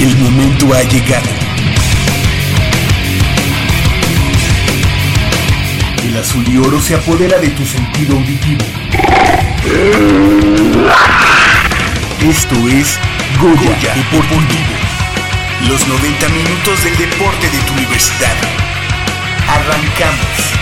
El momento ha llegado. El azul y oro se apodera de tu sentido auditivo. Esto es Goya, Deportivo. Los 90 minutos del deporte de tu universidad. Arrancamos.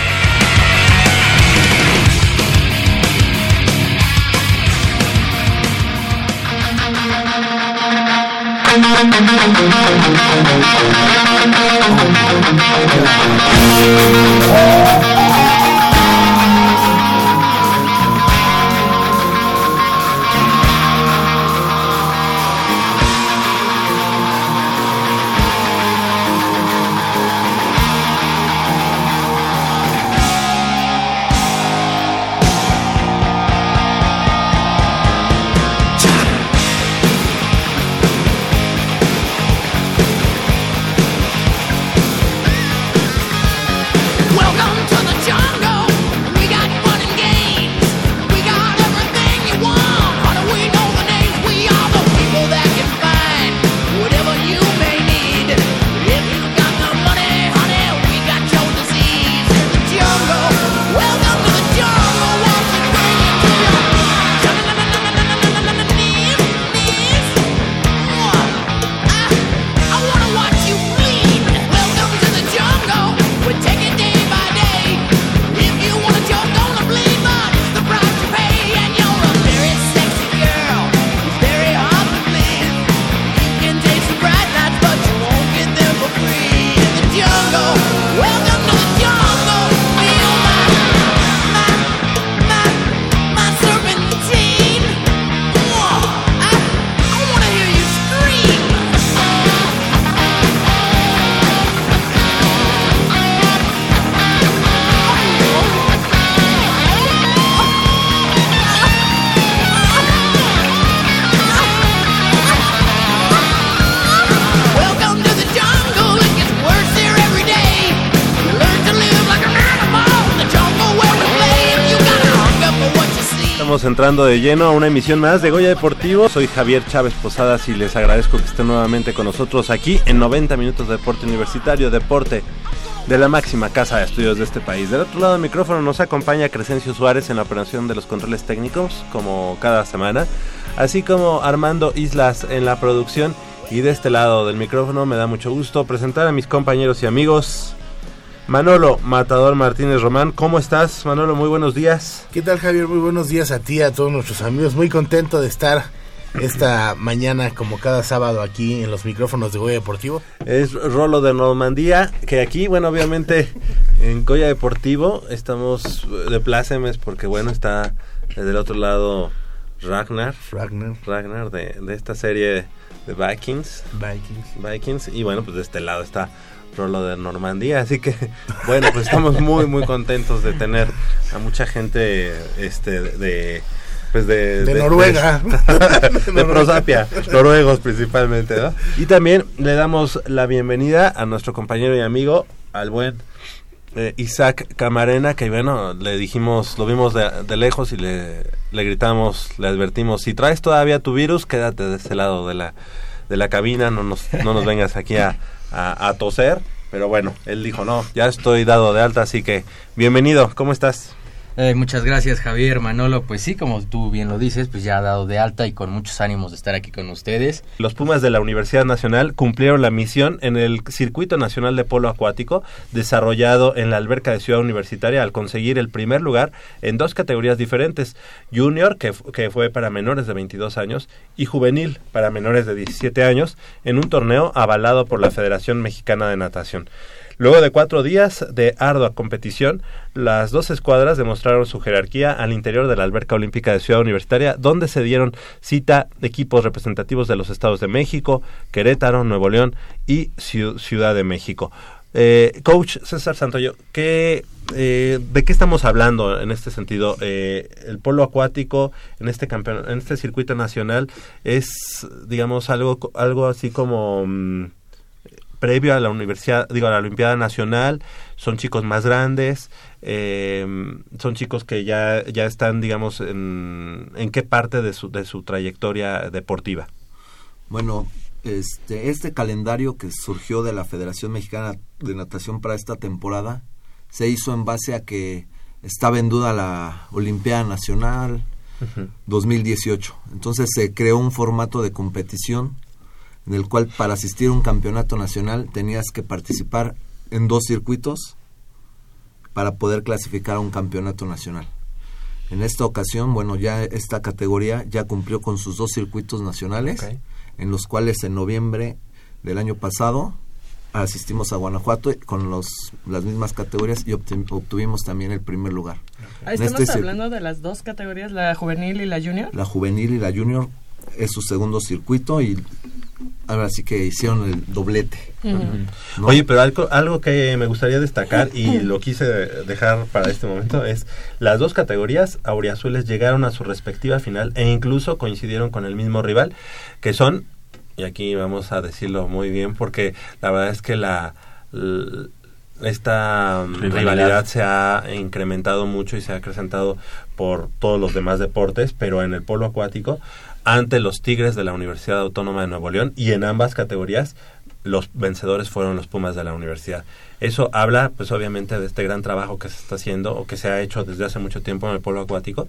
Entrando de lleno a una emisión más de Goya Deportivo. Soy Javier Chávez Posadas y les agradezco que estén nuevamente con nosotros aquí en 90 minutos de deporte universitario, deporte de la máxima casa de estudios de este país. Del otro lado del micrófono nos acompaña Crescencio Suárez en la operación de los controles técnicos, como cada semana, así como Armando Islas en la producción. Y de este lado del micrófono me da mucho gusto presentar a mis compañeros y amigos. Manolo Matador Martínez Román, ¿cómo estás? Manolo, muy buenos días. ¿Qué tal Javier? Muy buenos días a ti, a todos nuestros amigos. Muy contento de estar esta mañana como cada sábado aquí en los micrófonos de Goya Deportivo. Es Rolo de Normandía, que aquí, bueno, obviamente en Goya Deportivo estamos de plácemes porque, bueno, está del otro lado Ragnar, Ragnar, Ragnar de, de esta serie de Vikings, Vikings. Vikings, y bueno, pues de este lado está Rolo de Normandía, así que, bueno, pues estamos muy, muy contentos de tener a mucha gente, este, de... Pues de, De Noruega. De, de Prosapia, noruegos principalmente, ¿no? Y también le damos la bienvenida a nuestro compañero y amigo, al buen eh, Isaac Camarena, que bueno, le dijimos, lo vimos de, de lejos y le, le gritamos, le advertimos, si traes todavía tu virus, quédate de ese lado de la, de la cabina, no nos, no nos vengas aquí a, a, a toser. Pero bueno, él dijo, no, ya estoy dado de alta, así que bienvenido, ¿cómo estás? Eh, muchas gracias Javier, Manolo. Pues sí, como tú bien lo dices, pues ya ha dado de alta y con muchos ánimos de estar aquí con ustedes. Los Pumas de la Universidad Nacional cumplieron la misión en el Circuito Nacional de Polo Acuático, desarrollado en la alberca de Ciudad Universitaria, al conseguir el primer lugar en dos categorías diferentes, Junior, que, que fue para menores de 22 años, y Juvenil, para menores de 17 años, en un torneo avalado por la Federación Mexicana de Natación. Luego de cuatro días de ardua competición, las dos escuadras demostraron su jerarquía al interior de la alberca olímpica de Ciudad Universitaria, donde se dieron cita equipos representativos de los estados de México, Querétaro, Nuevo León y Ciu- Ciudad de México. Eh, coach César Santoyo, ¿qué, eh, ¿de qué estamos hablando en este sentido? Eh, el polo acuático en este campeón, en este circuito nacional es, digamos, algo, algo así como mm, previo a la universidad, digo, a la Olimpiada Nacional, son chicos más grandes, eh, son chicos que ya, ya están, digamos, en, en qué parte de su, de su trayectoria deportiva. Bueno, Este, este calendario que surgió de la Federación Mexicana de Natación para esta temporada se hizo en base a que estaba en duda la Olimpiada Nacional 2018. Entonces se creó un formato de competición en el cual para asistir a un campeonato nacional tenías que participar en dos circuitos para poder clasificar a un campeonato nacional. En esta ocasión, bueno, ya esta categoría ya cumplió con sus dos circuitos nacionales, Ok. en los cuales en noviembre del año pasado asistimos a Guanajuato con los, las mismas categorías y obtuvimos también el primer lugar. Ah, En Estamos este hablando de las dos categorías, la juvenil y la junior. La juvenil y la junior es su segundo circuito y ahora sí que hicieron el doblete. ¿no? Oye, pero algo, algo que me gustaría destacar y lo quise dejar para este momento es las dos categorías auriazules llegaron a su respectiva final e incluso coincidieron con el mismo rival, que son, y aquí vamos a decirlo muy bien porque la verdad es que la... esta mm, Rivalidad. rivalidad se ha incrementado mucho y se ha acrecentado por todos los demás deportes, pero en el polo acuático, ante los Tigres de la Universidad Autónoma de Nuevo León y en ambas categorías los vencedores fueron los Pumas de la universidad. Eso habla, pues obviamente, de este gran trabajo que se está haciendo o que se ha hecho desde hace mucho tiempo en el polo acuático.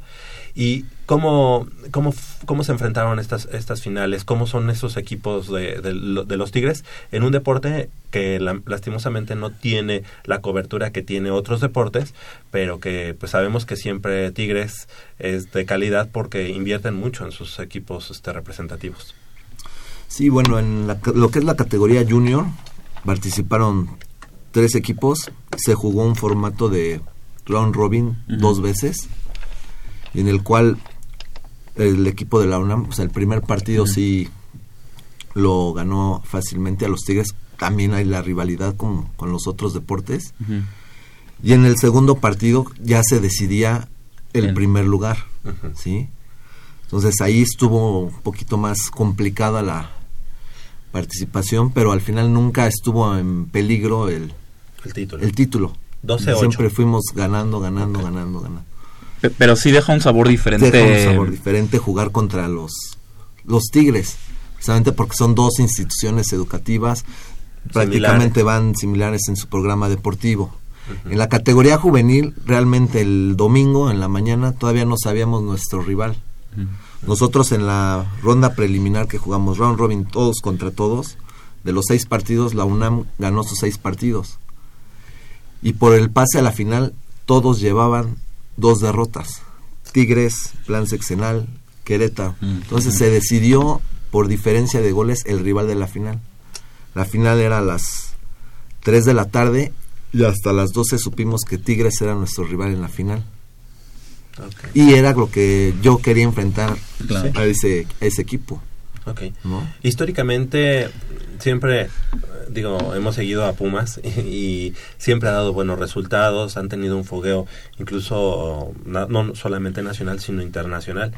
Y cómo, cómo, cómo se enfrentaron estas, estas finales, cómo son esos equipos de, de lo- de los Tigres en un deporte que la- lastimosamente no tiene la cobertura que tiene otros deportes, pero que pues sabemos que siempre Tigres es de calidad porque invierten mucho en sus equipos este, representativos. Sí, bueno, en la lo que es la categoría junior participaron tres equipos. Se jugó un formato de round robin dos veces, y en el cual el equipo de la UNAM, o sea, el primer partido sí lo ganó fácilmente a los Tigres. También hay la rivalidad con, con los otros deportes. Y en el segundo partido ya se decidía el primer lugar. ¿sí? Entonces ahí estuvo un poquito más complicada la participación, pero al final nunca estuvo en peligro el, El título. el título. 12-8. Siempre fuimos ganando, ganando, ganando, ganando. Pe- Pero sí deja un sabor diferente. Deja un sabor diferente jugar contra los, los Tigres, precisamente porque son dos instituciones educativas, prácticamente van similares en su programa deportivo. En la categoría juvenil, realmente el domingo en la mañana todavía no sabíamos nuestro rival. Nosotros en la ronda preliminar que jugamos round robin todos contra todos, de los seis partidos, la UNAM ganó sus seis partidos. Y por el pase a la final, todos llevaban dos derrotas. Tigres, Plan Sexenal, Querétaro. Entonces se decidió por diferencia de goles el rival de la final. La final era a las 3 de la tarde y hasta las 12 supimos que Tigres era nuestro rival en la final. Y era lo que yo quería enfrentar Claro. a, ese, a ese equipo. Históricamente, siempre, digo, hemos seguido a Pumas y, y siempre ha dado buenos resultados, han tenido un fogueo incluso na- no solamente nacional, sino internacional.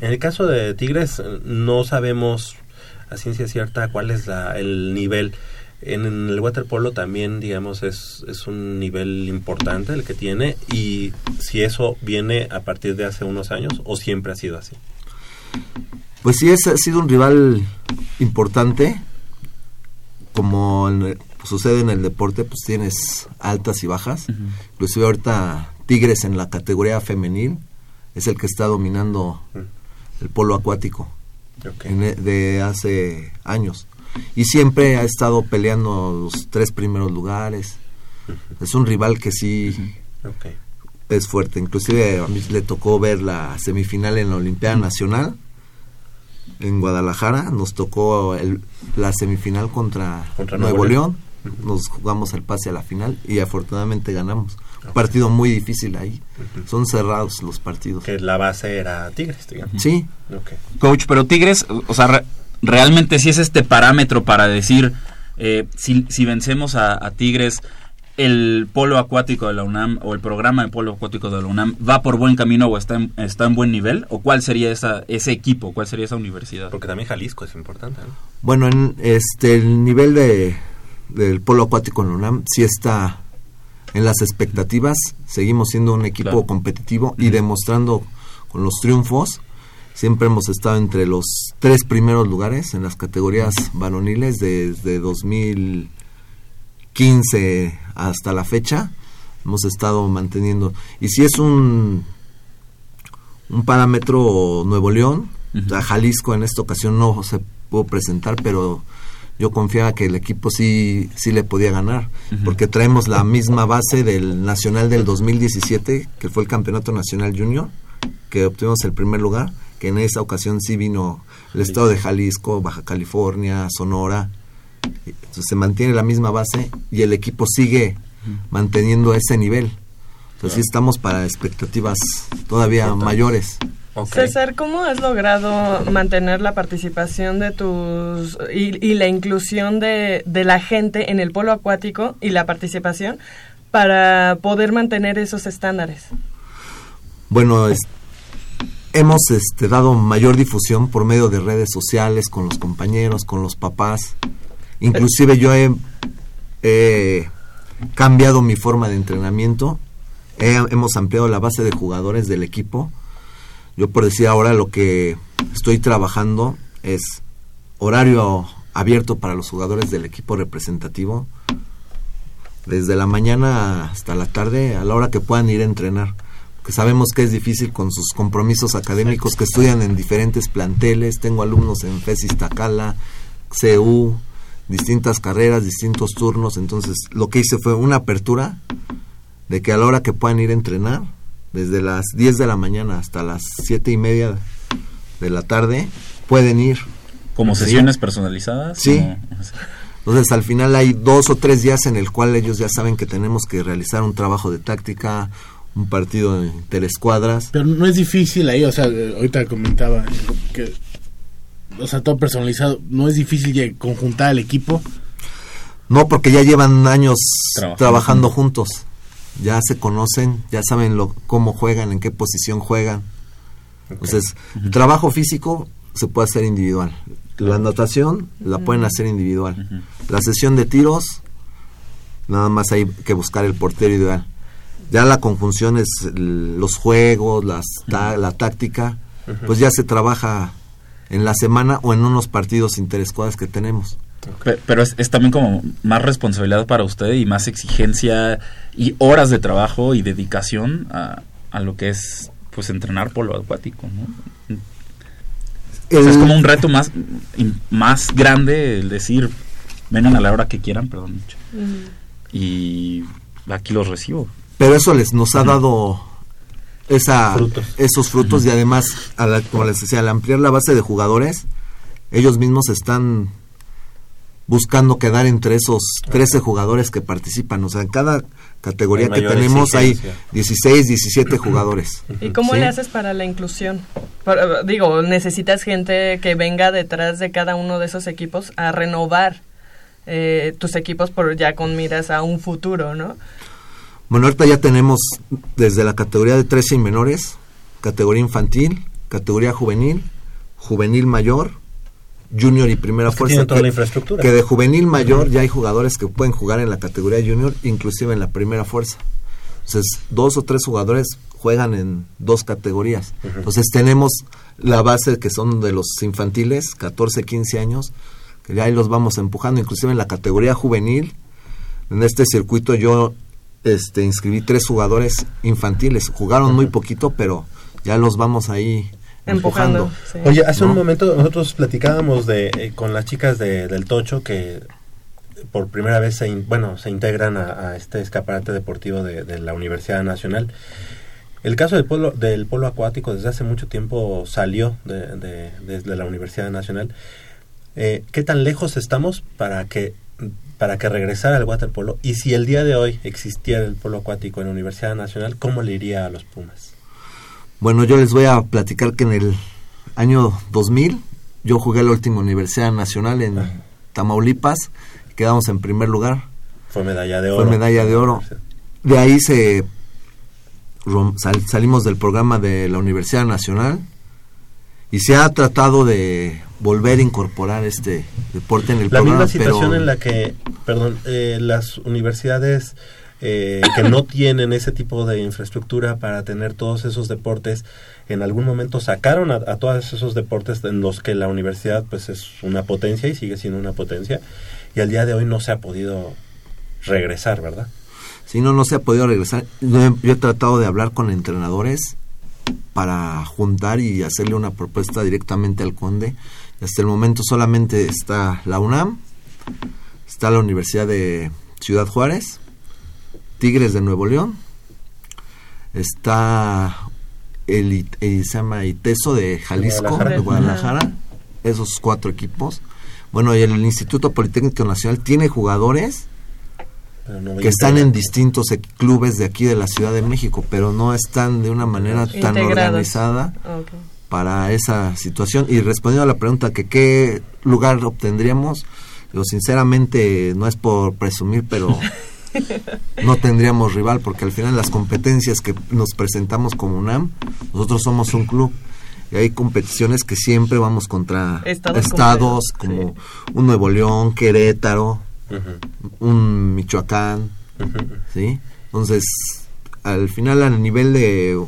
En el caso de Tigres, no sabemos a ciencia cierta cuál es la, el nivel. En el waterpolo también, digamos, es, es un nivel importante el que tiene y si eso viene a partir de hace unos años o siempre ha sido así. Pues sí, es, ha sido un rival importante. Como en el- sucede en el deporte, pues tienes altas y bajas. Inclusive ahorita Tigres en la categoría femenil es el que está dominando el polo acuático en e- de hace años. Y siempre ha estado peleando los tres primeros lugares. Es un rival que sí es fuerte. Inclusive a mí le tocó ver la semifinal en la Olimpiada Nacional en Guadalajara. Nos tocó el- la semifinal contra, Contra Nuevo, Nuevo León. León. Nos jugamos el pase a la final y afortunadamente ganamos. Un partido muy difícil ahí. Son cerrados los partidos. Que la base era Tigres, digamos. Sí. Coach, pero Tigres, o sea, realmente sí es este parámetro para decir eh, si, si vencemos a, a Tigres, el polo acuático de la UNAM o el programa de polo acuático de la UNAM va por buen camino o está en, está en buen nivel, o cuál sería esa, ese equipo, cuál sería esa universidad. Porque también Jalisco es importante, ¿no? Bueno, en este el nivel de del polo acuático en la UNAM sí está en las expectativas. Seguimos siendo un equipo Claro. competitivo y demostrando con los triunfos Siempre hemos estado entre los tres primeros lugares en las categorías varoniles desde 2015 hasta la fecha. Hemos estado manteniendo. Y si es un, un parámetro Nuevo León, a Jalisco en esta ocasión no se pudo presentar, pero yo confiaba que el equipo sí, sí le podía ganar, porque traemos la misma base del Nacional del 2017, que fue el Campeonato Nacional Junior, que obtuvimos el primer lugar, que en esa ocasión sí vino el estado de Jalisco, Baja California, Sonora. Entonces se mantiene la misma base y el equipo sigue manteniendo ese nivel. Entonces sí estamos para expectativas todavía mayores. César, ¿cómo has logrado mantener la participación de tus y, y la inclusión de, de la gente en el polo acuático y la participación para poder mantener esos estándares? Bueno, es- hemos este, dado mayor difusión por medio de redes sociales, con los compañeros, con los papás. Inclusive yo he, cambiado mi forma de entrenamiento. He- hemos ampliado la base de jugadores del equipo. Yo por decir ahora lo que estoy trabajando es horario abierto para los jugadores del equipo representativo. Desde la mañana hasta la tarde, a la hora que puedan ir a entrenar que sabemos que es difícil con sus compromisos académicos que estudian en diferentes planteles. Tengo alumnos en FES Iztacala, CU, distintas carreras, distintos turnos. Entonces, lo que hice fue una apertura de que a la hora que puedan ir a entrenar, desde las 10 de la mañana hasta las 7 y media de la tarde, pueden ir. Como Sí. sesiones personalizadas. Sí. Entonces al final hay dos o tres días en el cual ellos ya saben que tenemos que realizar un trabajo de táctica, un partido de interescuadras. Pero no es difícil ahí, o sea, ahorita comentaba que, o sea, todo personalizado, no es difícil conjuntar al equipo. No, porque ya llevan años Trabajando. trabajando, juntos. Ya se conocen, ya saben lo, cómo juegan, en qué posición juegan. Entonces, el trabajo físico se puede hacer individual. La natación la pueden hacer individual. La sesión de tiros, nada más hay que buscar el portero ideal. Ya la conjunción es los juegos, las ta- la táctica, pues ya se trabaja en la semana o en unos partidos interescuadras que tenemos. Pe- Pero es, es también como más responsabilidad para usted y más exigencia y horas de trabajo y dedicación a, a lo que es pues entrenar polo acuático, ¿no? O sea, es como un reto más, más grande el decir, vengan a la hora que quieran, perdón, mucho, y aquí los recibo. Pero eso les nos ha dado esa Frutos. esos frutos y además a la- como les decía al ampliar la base de jugadores ellos mismos están buscando quedar entre esos 13 jugadores que participan o sea en cada categoría que tenemos hay exigencia. 16 17 jugadores ¿Y cómo Sí. le haces para la inclusión? Digo, necesitas gente que venga detrás de cada uno de esos equipos a renovar eh, tus equipos por ya con miras a un futuro, ¿no? Bueno, ahorita ya tenemos desde la categoría de 13 y menores, categoría infantil, categoría juvenil, juvenil mayor, junior y primera que fuerza. tienen toda la infraestructura. que de juvenil mayor ya hay jugadores que pueden jugar en la categoría junior, inclusive en la primera fuerza. Entonces, dos o tres jugadores juegan en dos categorías. Entonces, tenemos la base que son de los infantiles, 14, 15 años, que ya ahí los vamos empujando, inclusive en la categoría juvenil. En este circuito yo este, inscribí tres jugadores infantiles. Jugaron muy poquito, pero ya los vamos ahí Empujando. empujando. sí. Oye, hace un momento nosotros platicábamos de eh, con las chicas de, del Tocho que por primera vez se in- bueno se integran a, a este escaparate deportivo de, de la Universidad Nacional. El caso del polo del polo acuático desde hace mucho tiempo salió de, de- desde la Universidad Nacional. Eh, ¿Qué tan lejos estamos para que para que regresara el waterpolo? Y si el día de hoy existiera el polo acuático en la Universidad Nacional, ¿cómo le iría a los Pumas? Bueno, yo les voy a platicar que en el año 2000 yo jugué la última Universidad Nacional en Tamaulipas, quedamos en primer lugar, Fue medalla de Fue oro. medalla de oro. de ahí se sal- salimos del programa de la Universidad Nacional y se ha tratado de volver a incorporar este deporte en el La programa, misma situación pero en la que, perdón, eh, las universidades eh, que no tienen ese tipo de infraestructura para tener todos esos deportes, en algún momento sacaron a, a todos esos deportes en los que la universidad pues es una potencia y sigue siendo una potencia y al día de hoy no se ha podido regresar, ¿verdad? Si no, no se ha podido regresar. Yo he tratado de hablar con entrenadores para juntar y hacerle una propuesta directamente al conde. Hasta el momento solamente está la UNAM, está la Universidad de Ciudad Juárez, Tigres de Nuevo León, está el, I- eh, se llama ITESO de Jalisco, Guadalajara. de Guadalajara, esos cuatro equipos. Bueno, y el Instituto Politécnico Nacional tiene jugadores que están en distintos clubes de aquí de la Ciudad de México, pero no están de una manera tan Integrados. organizada para esa situación. Y respondiendo a la pregunta que qué lugar obtendríamos, yo sinceramente no es por presumir, pero no tendríamos rival porque al final las competencias que nos presentamos como UNAM, nosotros somos un club. Y hay competiciones que siempre vamos contra Estados como un Nuevo León, Querétaro, Un Michoacán. ¿sí? Entonces, al final, a nivel de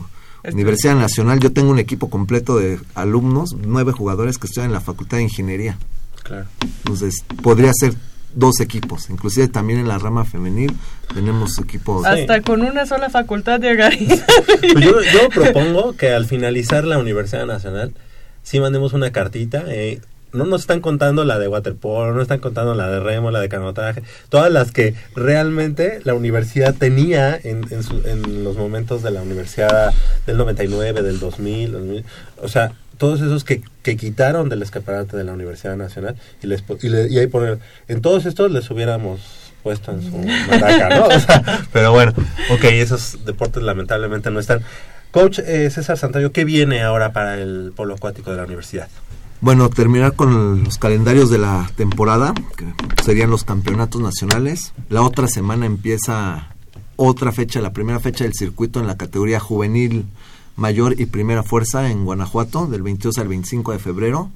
Universidad Nacional, yo tengo un equipo completo de alumnos, nueve jugadores que estudian en la Facultad de Ingeniería. Claro. Entonces, podría ser dos equipos. Inclusive también en la rama femenil tenemos equipos... Hasta con una sola facultad llegaría. Pues yo, yo propongo que al finalizar la Universidad Nacional, sí mandemos una cartita. eh, no nos están contando la de waterpolo, no están contando la de remo, la de canotaje, todas las que realmente la universidad tenía en, en, su- en los momentos de la universidad del 99, del 2000, 2000, o sea, todos esos que, que quitaron del escaparate de la Universidad Nacional y, les, y, y ahí poner, en todos estos les hubiéramos puesto en su maraca, ¿no? O sea, pero bueno, ok, esos deportes lamentablemente no están. Coach eh, César Santayo, ¿qué viene ahora para el polo acuático de la universidad? Bueno, terminar con los calendarios de la temporada, que serían los campeonatos nacionales. La otra semana empieza otra fecha, la primera fecha del circuito en la categoría juvenil mayor y primera fuerza en Guanajuato, del 22 al 25 de febrero.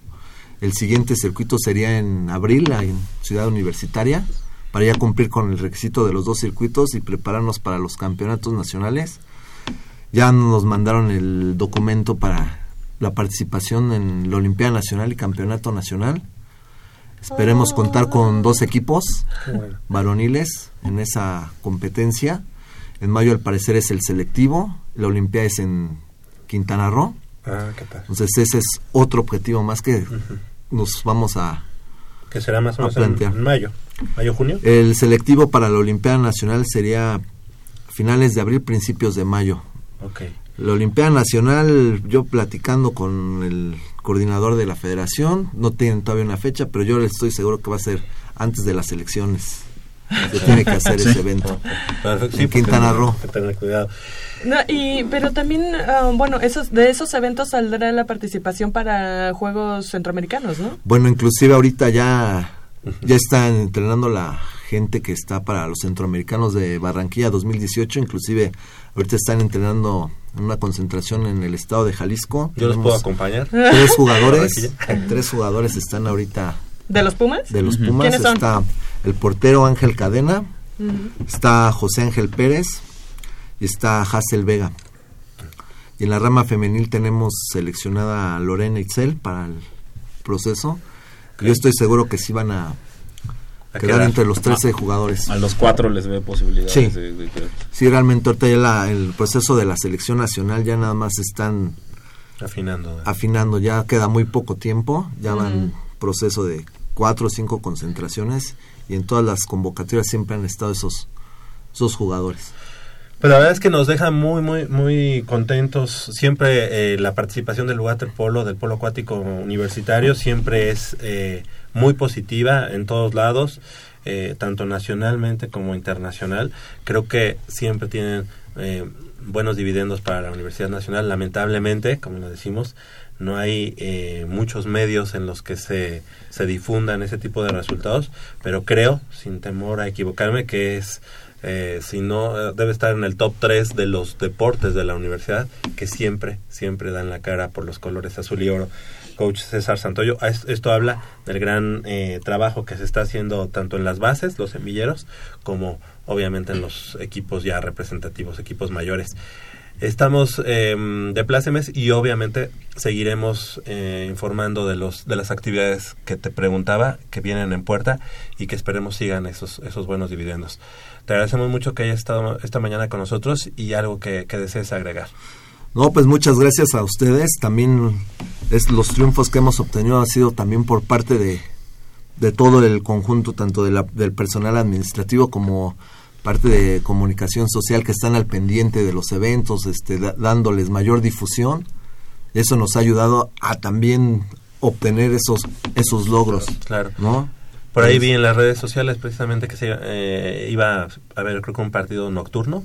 El siguiente circuito sería en abril, en Ciudad Universitaria, para ya cumplir con el requisito de los dos circuitos y prepararnos para los campeonatos nacionales. Ya nos mandaron el documento para la participación en la Olimpiada Nacional y Campeonato Nacional. Esperemos contar con dos equipos varoniles en esa competencia. En mayo al parecer es el selectivo, la Olimpiada es en Quintana Roo. Ah, ¿qué tal? Entonces ese es otro objetivo más que nos vamos a... Que será más o menos en, plantear. en mayo, mayo-junio. El selectivo para la Olimpiada Nacional sería finales de abril, principios de mayo. Ok. La Olimpiada Nacional, yo platicando con el coordinador de la federación, no tienen todavía una fecha, pero yo estoy seguro que va a ser antes de las elecciones. Se tiene que hacer ese evento. Perfecto. En Quintana hay Roo. que tener cuidado. No, y, pero también, ah, bueno, esos, de esos eventos saldrá la participación para Juegos Centroamericanos, ¿no? Bueno, inclusive ahorita ya, ya están entrenando la gente que está para los centroamericanos de Barranquilla 2018, inclusive ahorita están entrenando en una concentración en el estado de Jalisco. Yo los puedo acompañar. Tres jugadores, tres jugadores están ahorita ¿De los Pumas? de los Pumas. ¿Quiénes son? Está el portero Ángel Cadena, está José Ángel Pérez y está Hassel Vega. Y en la rama femenil tenemos seleccionada a Lorena Itzel para el proceso. Yo estoy seguro que sí van a, A quedar quedar. entre los 13 jugadores. A los cuatro les ve posibilidades. Sí. de- de Sí, realmente ahorita ya la- el proceso de la selección nacional ya nada más están Afinando. afinando, ya queda muy poco tiempo, ya van proceso de cuatro o cinco concentraciones y en todas las convocatorias siempre han estado esos, esos jugadores. Pues la verdad es que nos deja muy, muy, muy contentos. Siempre eh, la participación del waterpolo, del polo acuático universitario, siempre es eh, muy positiva en todos lados, eh, tanto nacionalmente como internacional. Creo que siempre tienen eh, buenos dividendos para la Universidad Nacional. Lamentablemente, como lo decimos, no hay eh, muchos medios en los que se, se difundan ese tipo de resultados, pero creo, sin temor a equivocarme, que es eh, si no, eh, debe estar en el top 3 de los deportes de la universidad que siempre, siempre dan la cara por los colores azul y oro. coach César Santoyo. Esto habla del gran eh, trabajo que se está haciendo tanto en las bases, los semilleros, como obviamente en los equipos ya representativos, equipos mayores. Estamos eh, de plácemes y obviamente seguiremos eh, informando de los de las actividades que te preguntaba que vienen en puerta y que esperemos sigan esos esos buenos dividendos. Te agradecemos mucho que hayas estado esta mañana con nosotros y algo que, que desees agregar. No, pues muchas gracias a ustedes. También es los triunfos que hemos obtenido han sido también por parte de, de todo el conjunto, tanto de la- del personal administrativo como parte de comunicación social que están al pendiente de los eventos, este, da- dándoles mayor difusión. Eso nos ha ayudado a también obtener esos esos logros, Claro. ¿no? Por ahí Pues, vi en las redes sociales precisamente que se eh, iba a haber creo que un partido nocturno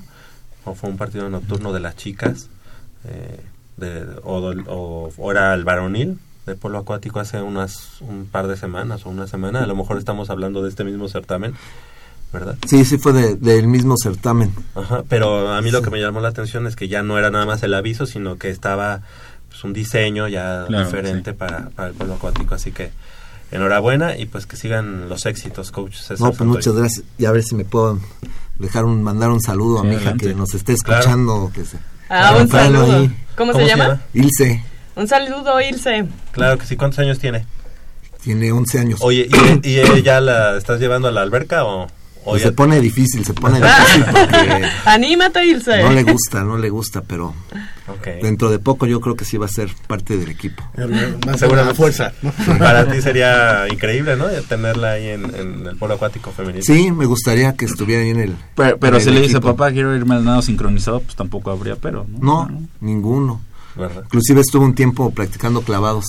o fue un partido nocturno de las chicas eh, de, o, del- o- o era el varonil de polo acuático hace unas un par de semanas o una semana a lo mejor estamos hablando de este mismo certamen verdad Sí, sí fue de- del mismo certamen. Ajá, pero a mí lo que me llamó la atención es que ya no era nada más el aviso sino que estaba pues, un diseño ya Claro, diferente sí. para, para el polo acuático así que enhorabuena y pues que sigan los éxitos coach César No, pues muchas gracias. Y a ver si me puedo dejar un, mandar un saludo a mi hija que nos esté Claro. escuchando. Que se, Ah, un saludo. ahí. ¿Cómo, se llama? Ilse Un saludo, Ilse. Claro que sí. ¿Cuántos años tiene? tiene 11 años. Oye, ¿y, y ella ya la estás llevando a la alberca o Pues se pone difícil, se pone difícil porque Anímate, Ilse. no le gusta, no le gusta, pero Ok. dentro de poco yo creo que sí va a ser parte del equipo. Más Seguramente. la fuerza. ¿no? Para ti sería increíble, ¿no? Tenerla ahí en, en el polo acuático femenino. Sí, me gustaría que estuviera ahí en el. Pero, pero en si el le dice, equipo. papá, quiero irme al nado sincronizado, pues tampoco habría pero, ¿no? No, ninguno. ¿Verdad? Inclusive estuve un tiempo practicando clavados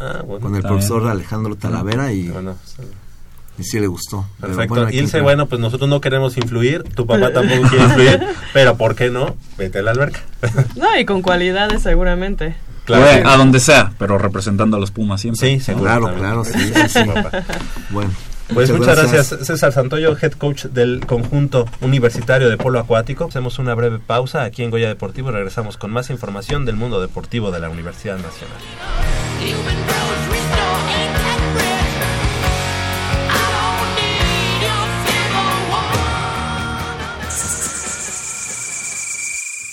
Ah, bueno. con el profesor bien. Alejandro Talavera y, Bueno, sí. Y sí le gustó. Pero perfecto. bueno, Ilse, entrar. bueno, pues nosotros no queremos influir, tu papá tampoco quiere influir, pero ¿por qué no? Vete a la alberca. No, y con cualidades seguramente. claro. Bueno, a donde sea, pero representando a los Pumas siempre. Sí. Claro, también. claro, sí, sí, sí. Papá. Bueno, Pues muchas gracias. César Santoyo, head coach del conjunto universitario de polo acuático. Hacemos una breve pausa aquí en Goya Deportivo y regresamos con más información del mundo deportivo de la Universidad Nacional.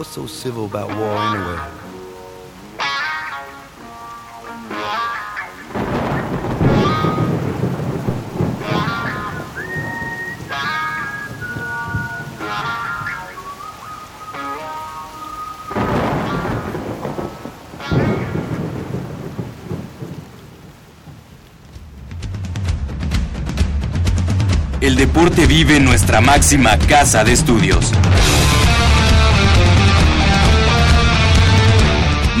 What's so civil about war anyway? El deporte vive en nuestra máxima casa de estudios.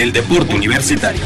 del deporte universitario.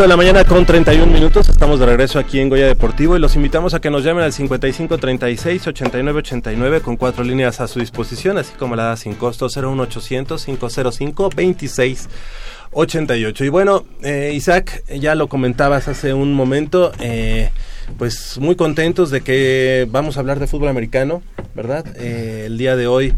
8 de la mañana con 31 minutos, estamos de regreso aquí en Goya Deportivo y los invitamos a que nos llamen al 55 36 89 89 con cuatro líneas a su disposición, así como la da sin costo 01800 505 26 88. Y bueno, eh, Isaac, ya lo comentabas hace un momento, eh, pues muy contentos de que vamos a hablar de fútbol americano, ¿verdad? Eh, el día de hoy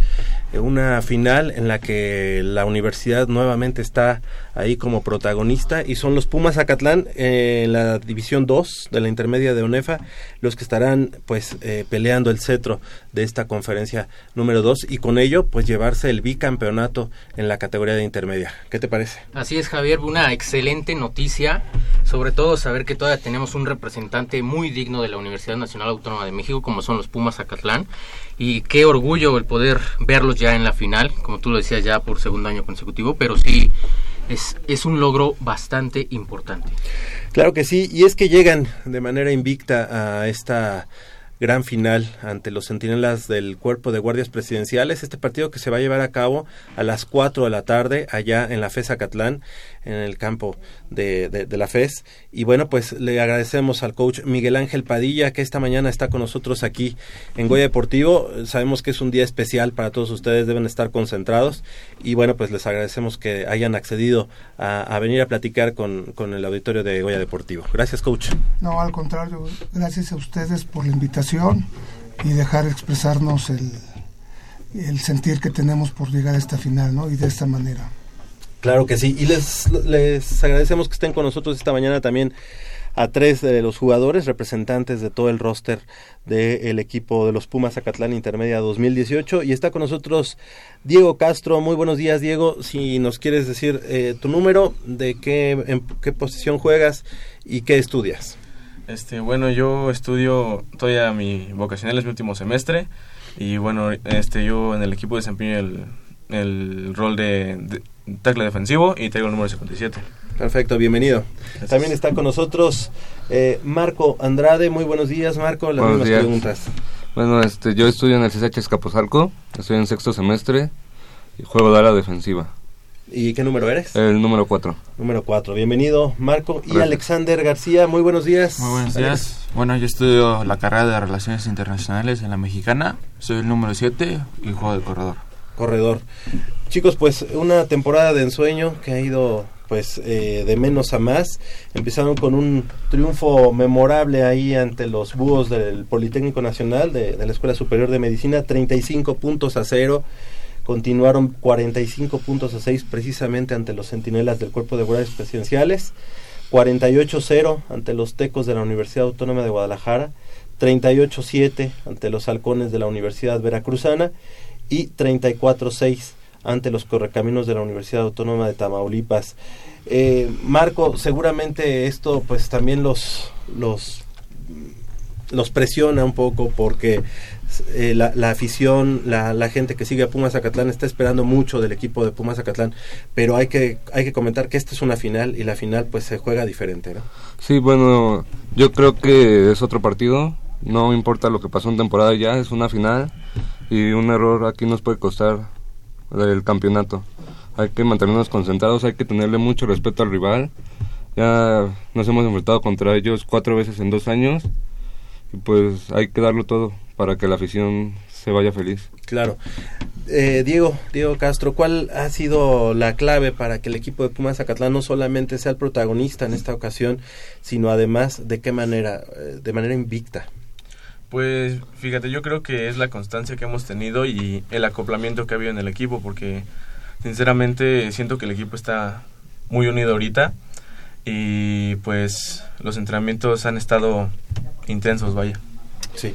una final en la que la universidad nuevamente está ahí como protagonista y son los Pumas Acatlán eh, en la división 2 de la intermedia de UNEFA los que estarán pues eh, peleando el cetro de esta conferencia número 2 y con ello pues llevarse el bicampeonato en la categoría de intermedia. ¿Qué te parece? Así es, Javier, una excelente noticia, sobre todo saber que todavía tenemos un representante muy digno de la Universidad Nacional Autónoma de México, como son los Pumas Acatlán, y qué orgullo el poder verlos ya en la final, como tú lo decías ya por segundo año consecutivo, pero sí es, es un logro bastante importante. Claro que sí, y es que llegan de manera invicta a esta gran final ante los centinelas del Cuerpo de Guardias Presidenciales. Este partido que se va a llevar a cabo a las 4 de la tarde allá en la FES Acatlán, en el campo de, de, de la FES. Y bueno, pues le agradecemos al coach Miguel Ángel Padilla que esta mañana está con nosotros aquí en Goya Deportivo. Sabemos que es un día especial para todos ustedes, deben estar concentrados. Y bueno, pues les agradecemos que hayan accedido a, a venir a platicar con, con el auditorio de Goya Deportivo. Gracias, coach. No, al contrario, gracias a ustedes por la invitación y dejar expresarnos el, el sentir que tenemos por llegar a esta final, ¿no? Y de esta manera. Claro que sí. Y les, les agradecemos que estén con nosotros esta mañana también a tres de los jugadores representantes de todo el roster del equipo de los Pumas Acatlán Intermedia 2018 y está con nosotros Diego Castro. Muy buenos días, Diego. Si nos quieres decir eh, tu número, de qué en qué posición juegas y qué estudias. Este, bueno, yo estudio todavía mi vocacional es mi último semestre y bueno, este yo en el equipo desempeño el, el rol de, de tackle defensivo y traigo el número 57. Perfecto, bienvenido. Gracias. También está con nosotros eh, Marco Andrade. Muy buenos días, Marco. Las buenos mismas días. preguntas. Bueno, este, yo estudio en el CSH Escaposalco, estoy en sexto semestre y juego de ala defensiva. ¿Y qué número eres? El número 4. Número 4. Bienvenido, Marco. Y. Alexander García, muy buenos días. Muy buenos días. Alex. Bueno, yo estudio la carrera de Relaciones Internacionales en la Mexicana. Soy el número 7 y juego de corredor. Corredor. Chicos, pues una temporada de ensueño que ha ido pues eh, de menos a más. Empezaron con un triunfo memorable ahí ante los búhos del Politécnico Nacional de, la Escuela Superior de Medicina, 35 puntos a cero. Continuaron 45 puntos a 6 precisamente ante los centinelas del Cuerpo de Guardias Presidenciales, 48-0 ante los Tecos de la Universidad Autónoma de Guadalajara, 38-7 ante los Halcones de la Universidad Veracruzana. Y 34-6 ante los Correcaminos de la Universidad Autónoma de Tamaulipas. Eh, Marco, seguramente esto pues también los, los, los presiona un poco porque eh, la, la, afición, la, la, gente que sigue a Pumas Acatlán está esperando mucho del equipo de Pumas Acatlán, pero hay que, hay que comentar que esta es una final y la final pues se juega diferente, ¿no? Sí, bueno, yo creo que es otro partido, no importa lo que pasó en temporada ya, es una final y un error aquí nos puede costar el campeonato. Hay que mantenernos concentrados, hay que tenerle mucho respeto al rival. Ya nos hemos enfrentado contra ellos cuatro veces en dos años y pues hay que darlo todo para que la afición se vaya feliz. Claro. Eh, Diego, Diego Castro, ¿cuál ha sido la clave para que el equipo de Pumas Zacatlán no solamente sea el protagonista en esta ocasión, sino además de qué manera, eh, de manera invicta? Pues fíjate, yo creo que es la constancia que hemos tenido y el acoplamiento que ha habido en el equipo, porque sinceramente siento que el equipo está muy unido ahorita y pues los entrenamientos han estado intensos, vaya. Sí.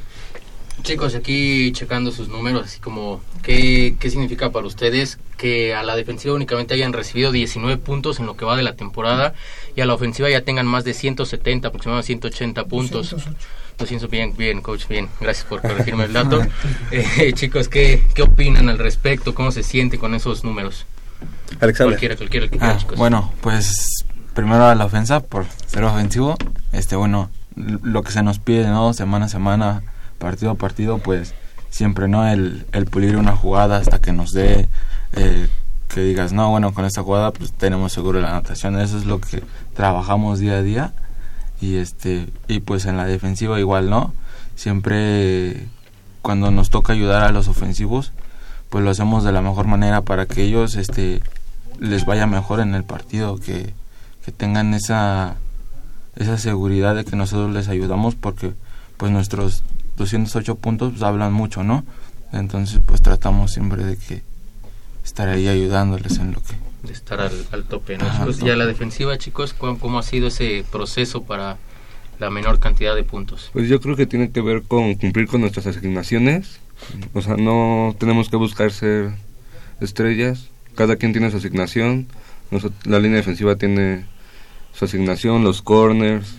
Chicos, aquí checando sus números, así como, ¿qué, ¿qué significa para ustedes que a la defensiva únicamente hayan recibido 19 puntos en lo que va de la temporada y a la ofensiva ya tengan más de 170, aproximadamente 180 puntos? 200, bien, bien, coach, bien, gracias por corregirme el dato. eh, chicos, ¿qué, ¿qué opinan al respecto? ¿Cómo se siente con esos números? Alexander. Cualquiera, cualquiera, cualquiera ah, chicos. Bueno, pues primero a la ofensa por ser ofensivo. Este, bueno, lo que se nos pide, ¿no? Semana a semana, partido a partido, pues siempre, ¿no? El, el pulir una jugada hasta que nos dé eh, que digas, no, bueno, con esta jugada pues tenemos seguro la anotación. Eso es lo que trabajamos día a día. Y este y pues en la defensiva igual, ¿no? Siempre cuando nos toca ayudar a los ofensivos, pues lo hacemos de la mejor manera para que ellos este les vaya mejor en el partido, que, que tengan esa esa seguridad de que nosotros les ayudamos porque pues nuestros 208 puntos pues, hablan mucho, ¿no? Entonces pues tratamos siempre de que estar ahí ayudándoles en lo que de estar al, al tope, ¿no? Ajá, chicos? no. Y a la defensiva, chicos, ¿cómo, cómo ha sido ese proceso para la menor cantidad de puntos? Pues yo creo que tiene que ver con cumplir con nuestras asignaciones. O sea, no tenemos que buscar ser estrellas. Cada quien tiene su asignación. Noso- la línea defensiva tiene su asignación, los corners,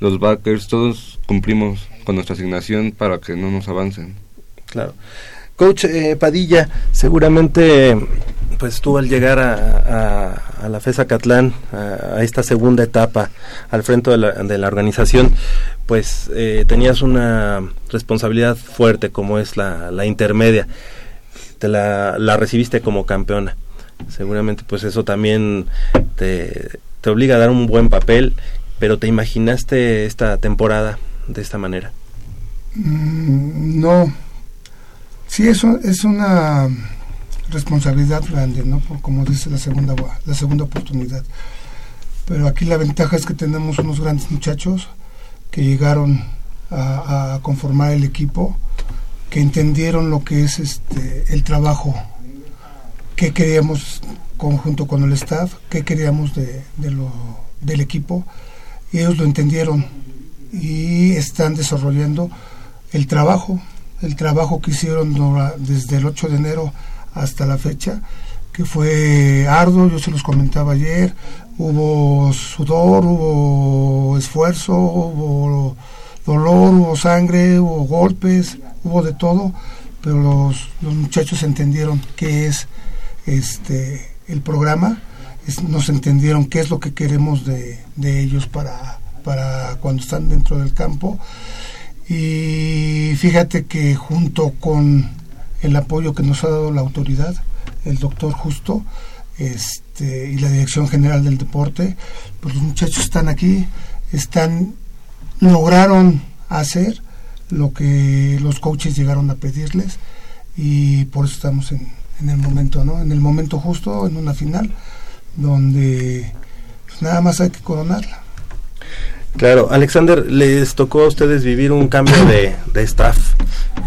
los backers, todos cumplimos con nuestra asignación para que no nos avancen. Claro. Coach eh, Padilla, seguramente pues tú al llegar a, a- la FESA Catlán, a, a esta segunda etapa al frente de la, de la organización, pues eh, tenías una responsabilidad fuerte como es la, la intermedia. Te la, la recibiste como campeona. Seguramente pues eso también te, te obliga a dar un buen papel, pero ¿te imaginaste esta temporada de esta manera? Mm, no. Sí, eso es una responsabilidad grande, ¿no? Por, como dice la segunda la segunda oportunidad. Pero aquí la ventaja es que tenemos unos grandes muchachos que llegaron a, conformar el equipo, que entendieron lo que es este el trabajo que queríamos conjunto con el staff, qué queríamos de, de lo, del equipo, y ellos lo entendieron y están desarrollando el trabajo, el trabajo que hicieron desde el 8 de enero hasta la fecha, que fue arduo, yo se los comentaba ayer, hubo sudor, hubo esfuerzo, hubo dolor, hubo sangre, hubo golpes, hubo de todo, pero los, los muchachos entendieron qué es este el programa, nos entendieron qué es lo que queremos de, de ellos para, para cuando están dentro del campo. Y fíjate que junto con el apoyo que nos ha dado la autoridad, el doctor Justo, este, y la Dirección General del Deporte, pues los muchachos están aquí, están, lograron hacer lo que los coaches llegaron a pedirles y por eso estamos en, en el momento, ¿no? En el momento justo, en una final, donde pues, nada más hay que coronarla. Claro, Alexander, les tocó a ustedes vivir un cambio de, de staff.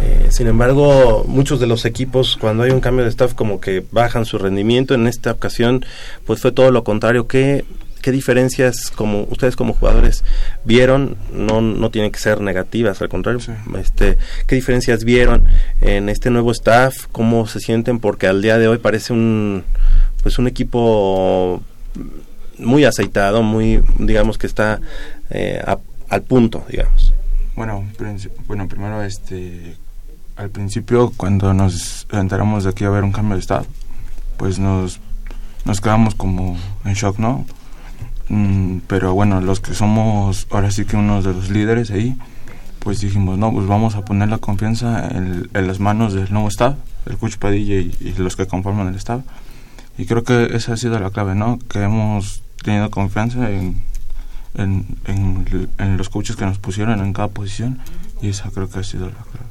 Eh, sin embargo, muchos de los equipos, cuando hay un cambio de staff, como que bajan su rendimiento. En esta ocasión, pues fue todo lo contrario. ¿Qué, qué diferencias, como ustedes como jugadores, vieron? No, no tienen que ser negativas, al contrario. Este, ¿Qué diferencias vieron en este nuevo staff? ¿Cómo se sienten? Porque al día de hoy parece un, pues un equipo muy aceitado, muy, digamos que está eh, a- al punto, digamos. Bueno, bueno, primero este al principio cuando nos enteramos de que iba a haber un cambio de estado, pues nos nos quedamos como en shock, ¿no? Mm, pero bueno, los que somos ahora sí que unos de los líderes ahí, pues dijimos, no, pues vamos a poner la confianza en, las manos del nuevo staff, el coach Padilla y, y los que conforman el staff. Y creo que esa ha sido la clave, ¿no? Que hemos tenido confianza en, en, en, en los coaches que nos pusieron en cada posición y esa creo que ha sido la clave.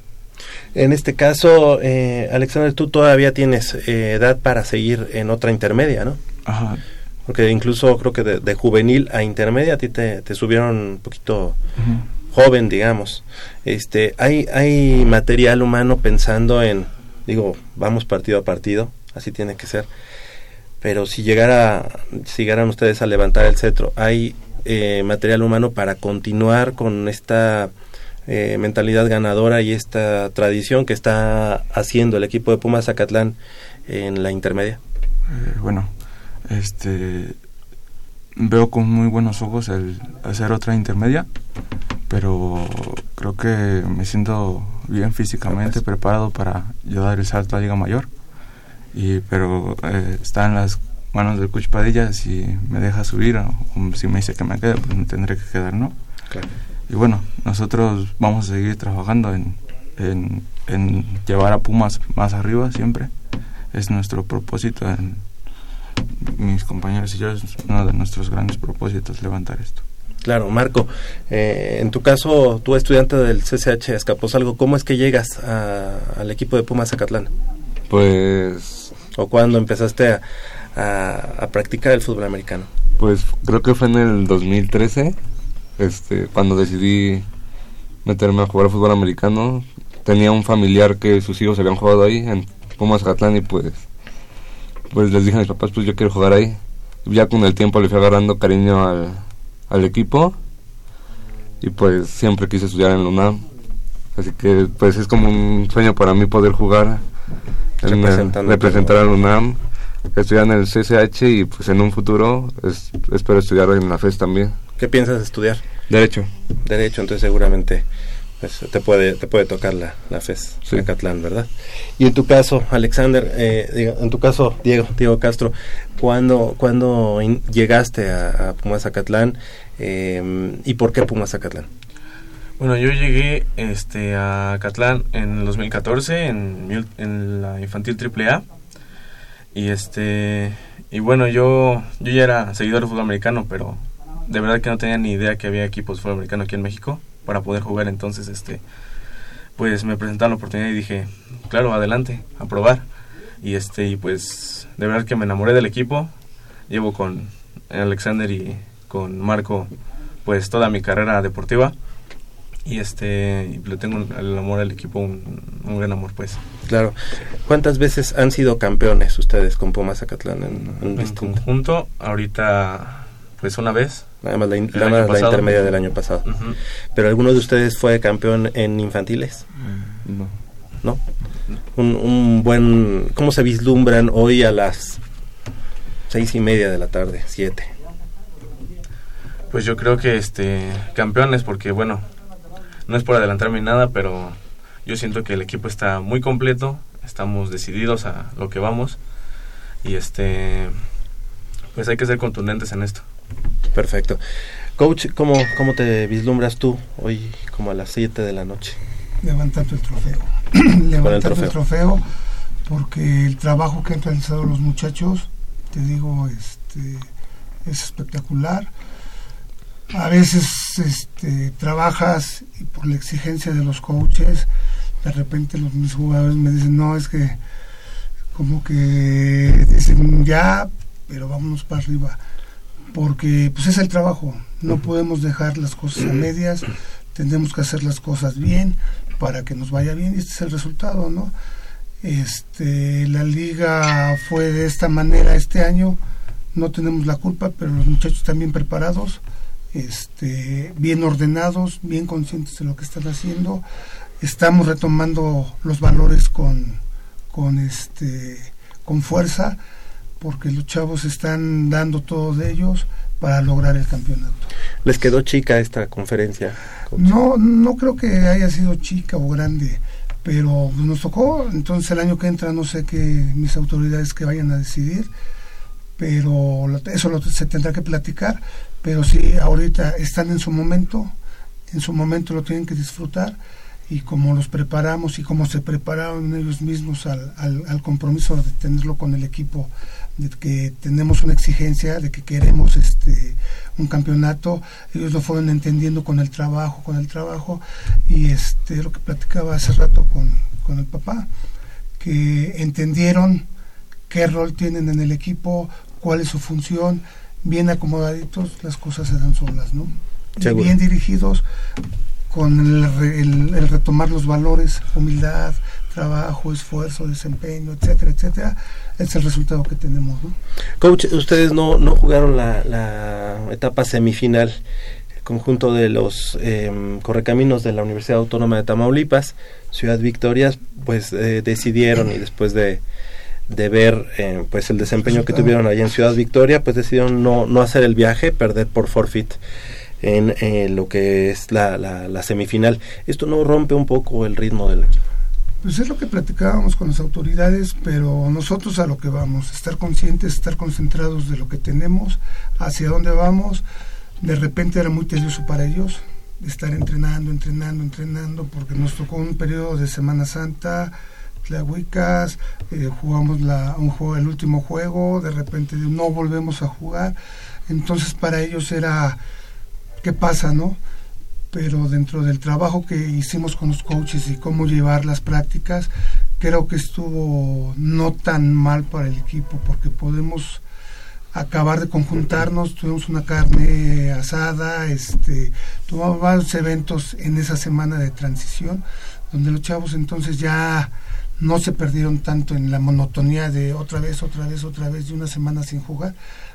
En este caso, eh, Alexander, tú todavía tienes eh, edad para seguir en otra intermedia, ¿no? Ajá. Porque incluso creo que de, de juvenil a intermedia a ti te, te subieron un poquito joven, digamos. Este, hay, hay material humano pensando en, digo, vamos partido a partido, así tiene que ser. Pero si llegara, llegaran ustedes a levantar el cetro, hay eh, material humano para continuar con esta eh, mentalidad ganadora y esta tradición que está haciendo el equipo de Pumas Zacatlán en la intermedia. Eh, bueno, este veo con muy buenos ojos el hacer otra intermedia, pero creo que me siento bien físicamente preparado para yo dar el salto a Liga Mayor. Y pero eh, está en las manos del coach Padilla si me deja subir o, o si me dice que me quede, pues me tendré que quedar, ¿no? Claro. Y bueno, nosotros vamos a seguir trabajando en, en, en llevar a Pumas más arriba siempre. Es nuestro propósito en, mis compañeros y yo es uno de nuestros grandes propósitos levantar esto. Claro, Marco, eh, en tu caso, tú estudiante del CCH Escaposalgo, ¿cómo es que llegas a- al equipo de Pumas Zacatlán? Pues, ¿O cuándo empezaste a, practicar el fútbol americano? pues creo que fue en el 2013, este, cuando decidí meterme a jugar fútbol americano. Tenía un familiar que sus hijos habían jugado ahí en Pumas Zacatlán y pues, pues les dije a mis papás, pues yo quiero jugar ahí. Ya con el tiempo le fui agarrando cariño al, al equipo y pues siempre quise estudiar en la UNAM. Así que pues es como un sueño para mí poder jugar Representando representar a la UNAM, estudiar en el CCH y pues en un futuro es- espero estudiar en la FES también. ¿Qué piensas estudiar? Derecho. Derecho, entonces seguramente pues, te puede te puede tocar la, la FES Zacatlán, ¿verdad? Y en tu caso, Alexander, eh, digo, en tu caso, Diego, Diego Castro, ¿cuándo, in- llegaste a, a Pumas Zacatlán eh, y por qué Pumas Zacatlán? Bueno, yo llegué este, a Catlán en el 2014 en, en la infantil AAA. Y este y bueno, yo yo ya era seguidor de fútbol americano, pero de verdad que no tenía ni idea que había equipos de fútbol americano aquí en México para poder jugar, entonces este pues me presentaron la oportunidad y dije, claro, adelante, a probar. Y este y pues de verdad que me enamoré del equipo. Llevo con Alexander y con Marco pues toda mi carrera deportiva y este le tengo el amor al equipo un, un gran amor pues Claro. ¿Cuántas veces han sido campeones ustedes con Pumas Zacatlán en, en en conjunto ahorita pues una vez Nada más la, in- nada la intermedia del año pasado. ¿Pero alguno de ustedes fue campeón en infantiles? No. ¿No? Un, un buen... ¿Cómo se vislumbran hoy a las seis y media de la tarde, siete? pues yo creo que este campeones porque bueno no es por adelantarme nada pero yo siento que el equipo está muy completo estamos decididos a lo que vamos y este pues hay que ser contundentes en esto Perfecto. Coach, ¿cómo, ¿cómo te vislumbras tú hoy como a las 7 de la noche? levantando el trofeo. levantando el trofeo. trofeo. porque el trabajo que han realizado los muchachos, te digo, este es espectacular. A veces este, trabajas y por la exigencia de los coaches, de repente los mis jugadores me dicen, no, es que como que dicen ya, pero vámonos para arriba. Porque pues es el trabajo, no podemos dejar las cosas a medias, tenemos que hacer las cosas bien para que nos vaya bien. Y este es el resultado, ¿no? Este, la liga fue de esta manera este año, no tenemos la culpa, pero los muchachos están bien preparados, este, bien ordenados, bien conscientes de lo que están haciendo, estamos retomando los valores con, con este, con fuerza, porque los chavos están dando todo de ellos para lograr el campeonato. ¿Les quedó chica esta conferencia? No, no creo que haya sido chica o grande, pero nos tocó, entonces el año que entra no sé qué mis autoridades que vayan a decidir, pero eso lo- se tendrá que platicar, pero sí, ahorita están en su momento, en su momento lo tienen que disfrutar y como los preparamos y como se prepararon ellos mismos al, al, al compromiso de tenerlo con el equipo, de que tenemos una exigencia, de que queremos este un campeonato, ellos lo fueron entendiendo con el trabajo, con el trabajo, y este lo que platicaba hace rato con, con el papá, que entendieron qué rol tienen en el equipo, cuál es su función, bien acomodaditos, las cosas se dan solas, ¿no? Seguro. bien dirigidos, con el, el- el retomar los valores, humildad, trabajo, esfuerzo, desempeño, etcétera, etcétera, es el resultado que tenemos, ¿no? Coach, ustedes no, no jugaron la, la etapa semifinal, el conjunto de los em, correcaminos de la Universidad Autónoma de Tamaulipas, Ciudad Victorias, pues eh, decidieron y después de, de ver eh, pues el desempeño que tuvieron allá en Ciudad Victoria, pues decidieron no, no hacer el viaje, perder por forfeit en eh, lo que es la, la, la semifinal. ¿Esto no rompe un poco el ritmo del equipo? Pues es lo que platicábamos con las autoridades, pero nosotros a lo que vamos, estar conscientes, estar concentrados de lo que tenemos, hacia dónde vamos. De repente era muy tedioso para ellos estar entrenando, entrenando, entrenando, porque nos tocó un periodo de Semana Santa Tlahuicas, eh, jugamos un juego, el último juego, de repente no volvemos a jugar. Entonces para ellos era, ¿qué pasa, no? Pero dentro del trabajo que hicimos con los coaches y cómo llevar las prácticas, creo que estuvo no tan mal para el equipo porque podemos acabar de conjuntarnos, tuvimos una carne asada, este, tuvimos varios eventos en esa semana de transición, donde los chavos entonces ya no se perdieron tanto en la monotonía de otra vez, otra vez, otra vez, de una semana sin jugar.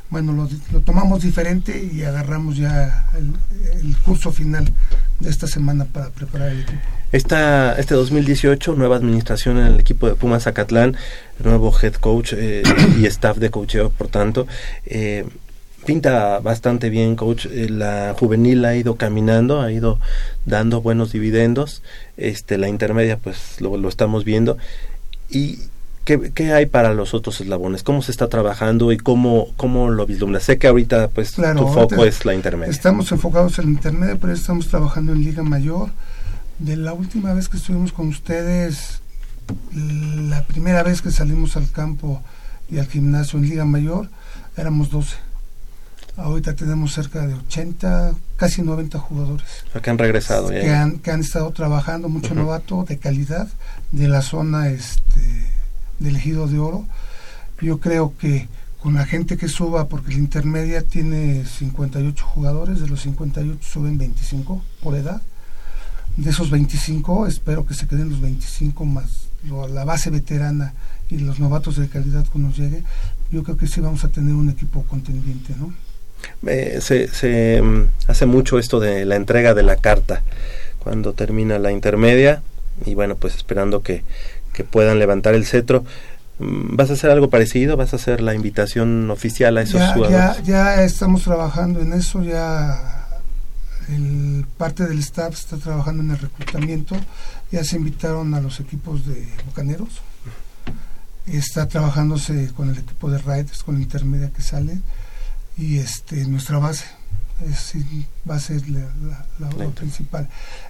Bueno, lo, tomamos diferente y agarramos ya el, el curso final de esta semana para preparar el equipo. Esta, este 2018, nueva administración en el equipo de Pumas Zacatlán, nuevo head coach eh, y staff de coacheo, por tanto. Eh, pinta bastante bien, coach. Eh, la juvenil ha ido caminando, ha ido dando buenos dividendos. Este, la intermedia, pues lo, lo estamos viendo. ¿Y qué, qué hay para los otros eslabones? ¿Cómo se está trabajando y cómo, cómo lo vislumbras? Sé que ahorita, pues, Claro, tu foco es la intermedia. Estamos enfocados en la intermedia, pero estamos trabajando en Liga Mayor. De la última vez que estuvimos con ustedes, la primera vez que salimos al campo y al gimnasio en Liga Mayor, éramos 12. Ahorita tenemos cerca de 80, casi 90 jugadores O sea, que han regresado. ya. que han, que han estado trabajando, mucho Ujú. novato de calidad de la zona este, del ejido de oro. Yo creo que con la gente que suba, porque la intermedia tiene 58 jugadores, de los 58 suben 25 por edad. De esos 25, espero que se queden los 25 más lo- la base veterana y los novatos de calidad que nos llegue. Yo creo que sí vamos a tener un equipo contendiente, ¿no? Eh, se se mm, hace mucho esto de la entrega de la carta cuando termina la intermedia y bueno, pues esperando que, que puedan levantar el cetro. Mm, ¿Vas a hacer algo parecido? ¿Vas a hacer la invitación oficial a esos ya, jugadores? ya, ya estamos trabajando en eso, ya el, parte del staff está trabajando en el reclutamiento, ya se invitaron a los equipos de Bucaneros, está trabajándose con el equipo de Raiders, con la intermedia que sale, y este nuestra base es, va a ser la, la- principal.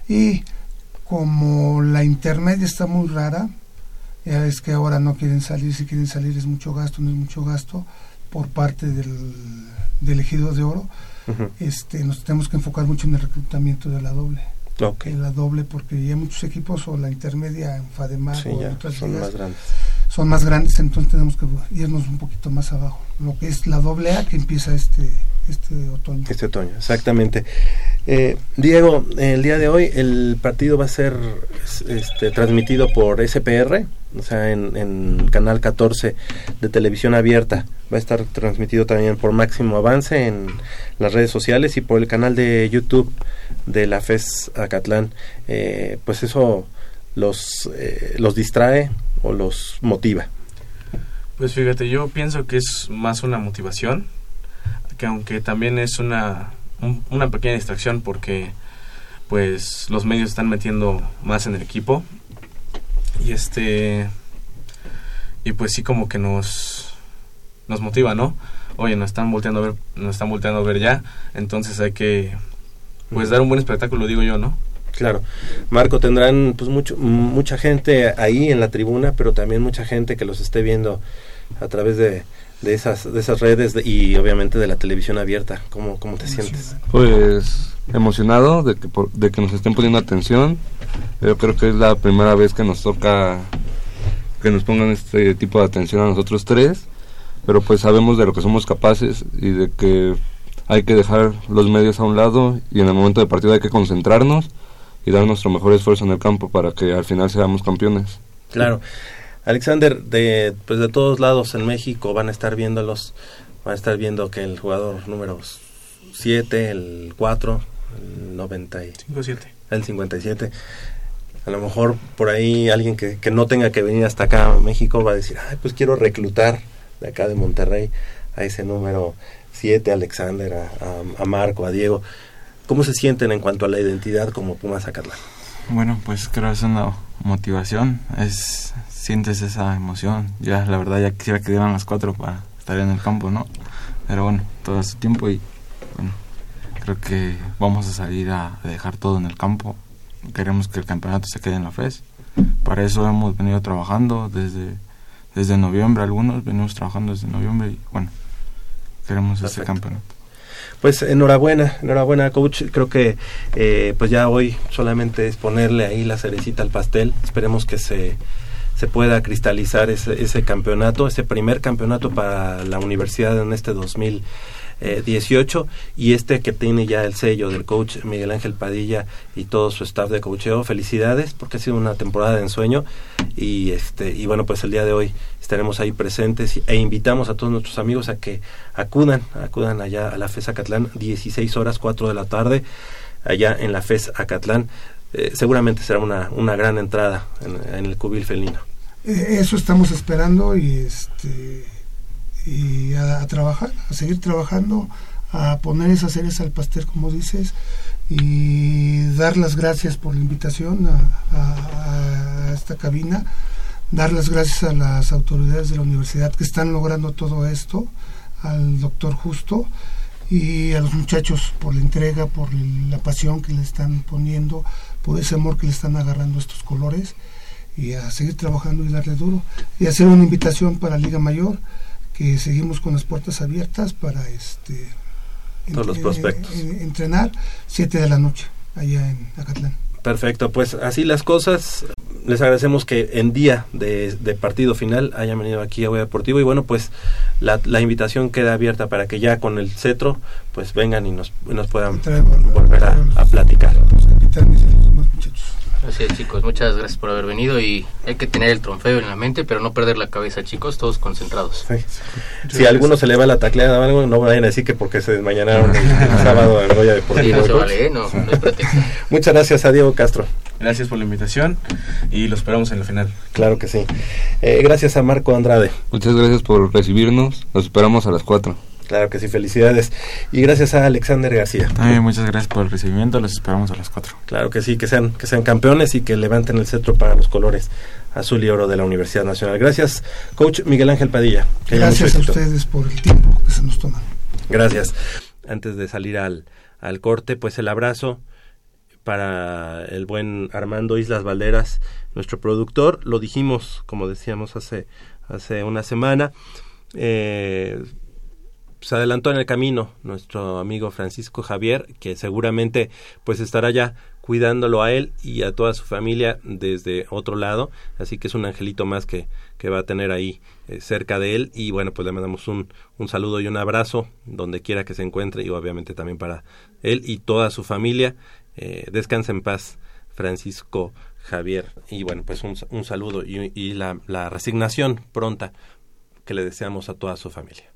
Y como la intermedia está muy rara, ya ves que ahora no quieren salir, si quieren salir es mucho gasto, no es mucho gasto por parte del, del ejido de oro. Este, nos tenemos que enfocar mucho en el reclutamiento de la doble. En la doble, porque ya muchos equipos o la intermedia en Fademar Sí, o ya, otras son ligas más grandes. Son más grandes, entonces tenemos que irnos un poquito más abajo. Lo que es la doble A que empieza este, este otoño. Este otoño, exactamente. Eh, Diego, el día de hoy el partido va a ser este, transmitido por SPR, o sea, en, en Canal 14 de televisión abierta. Va a estar transmitido también por Máximo Avance en las redes sociales y por el canal de YouTube de la FES Acatlán. Eh, pues eso los, eh, los distrae o los motiva. Pues fíjate, yo pienso que es más una motivación, que aunque también es una, un- una pequeña distracción porque pues los medios están metiendo más en el equipo y este y pues sí como que nos nos motiva, ¿no? Oye, nos están volteando a ver, nos están volteando a ver ya, entonces hay que pues dar un buen espectáculo, digo yo, ¿no? Claro. Marco, tendrán pues mucho, mucha gente ahí en la tribuna, pero también mucha gente que los esté viendo a través de, de esas de esas redes de- y obviamente de la televisión abierta. ¿Cómo, cómo te sientes? Pues emocionado de que, por- de que nos estén poniendo atención. Yo creo que es la primera vez que nos toca que nos pongan este tipo de atención a nosotros tres. Pero pues sabemos de lo que somos capaces y de que hay que dejar los medios a un lado y en el momento de partido hay que concentrarnos y dar nuestro mejor esfuerzo en el campo para que al final seamos campeones. Claro. Alexander, de pues de todos lados en México van a estar viéndolos, van a estar viendo que el jugador número 7, el 4, el 90 y 5-7. el 57. A lo mejor por ahí alguien que, que no tenga que venir hasta acá a México va a decir, ay, pues quiero reclutar de acá de Monterrey a ese número 7, Alexander, a, a- a Marco, a Diego. ¿Cómo se sienten en cuanto a la identidad como Pumas Zacatlán? Bueno, pues creo que es una motivación, es sientes esa emoción. Ya la verdad ya quisiera que dieran las cuatro para estar en el campo, ¿no? Pero bueno, todo su tiempo y bueno, creo que vamos a salir a, a dejar todo en el campo. Queremos que el campeonato se quede en la FES, para eso hemos venido trabajando desde, desde noviembre, algunos venimos trabajando desde noviembre y bueno, queremos Perfecto. campeonato. Pues enhorabuena, enhorabuena coach. Creo que eh, pues ya hoy solamente es ponerle ahí la cerecita al pastel. Esperemos que se, se pueda cristalizar ese, ese campeonato, ese primer campeonato para la universidad en este 2018 y este que tiene ya el sello del coach Miguel Ángel Padilla y todo su staff de coacheo. Felicidades porque ha sido una temporada de ensueño y este y bueno pues el día de hoy estaremos ahí presentes e invitamos a todos nuestros amigos a que acudan, acudan allá a la FES Acatlán, 16 horas 4 de la tarde, allá en la FES Acatlán. Eh, seguramente será una, una gran entrada en, en el cubil felino. Eh, eso estamos esperando y este y a, a trabajar, a seguir trabajando, a poner esas ceres al pastel como dices y dar las gracias por la invitación a, a- a esta cabina, dar las gracias a las autoridades de la universidad que están logrando todo esto, al doctor Justo y a los muchachos por la entrega, por la pasión que le están poniendo, por ese amor que le están agarrando estos colores y a seguir trabajando y darle duro y hacer una invitación para Liga Mayor que seguimos con las puertas abiertas para este Todos los prospectos. en- entrenar 7 de la noche allá en Acatlán. Perfecto, pues así las cosas. Les agradecemos que en día de, de partido final hayan venido aquí a Goya Deportivo y bueno, pues la, la invitación queda abierta para que ya con el cetro pues vengan y nos, y nos puedan volver a, a platicar. Así es, chicos, muchas gracias por haber venido y hay que tener el trofeo en la mente, pero no perder la cabeza, chicos, todos concentrados. Si a alguno se le va la tacleada o algo, no vayan a decir que porque se desmañanaron el, el sábado en Goya Deportivo. Sí, no vale, ¿eh? no. Muchas gracias a Diego Castro. Gracias por la invitación y lo esperamos en la final. Claro que sí. Eh, gracias a Marco Andrade. Muchas gracias por recibirnos. Los esperamos a las 4. Claro que sí, felicidades. Y gracias a Alexander García. También muchas gracias por el recibimiento, los esperamos a las 4. Claro que sí, que sean, que sean campeones y que levanten el cetro para los colores azul y oro de la Universidad Nacional. Gracias, coach Miguel Ángel Padilla. Que Gracias a ustedes por el tiempo que se nos toman. Gracias. Antes de salir al, al corte, pues el abrazo para el buen Armando Islas Valderas, nuestro productor. Lo dijimos, como decíamos hace, hace una semana. Eh, se adelantó en el camino nuestro amigo Francisco Javier, que seguramente pues estará ya cuidándolo a él y a toda su familia desde otro lado, así que es un angelito más que, que va a tener ahí eh, cerca de él. Y bueno pues le mandamos un, un saludo y un abrazo donde quiera que se encuentre y obviamente también para él y toda su familia, eh, descansa en paz Francisco Javier. Y bueno pues un, un saludo y, la resignación pronta que le deseamos a toda su familia.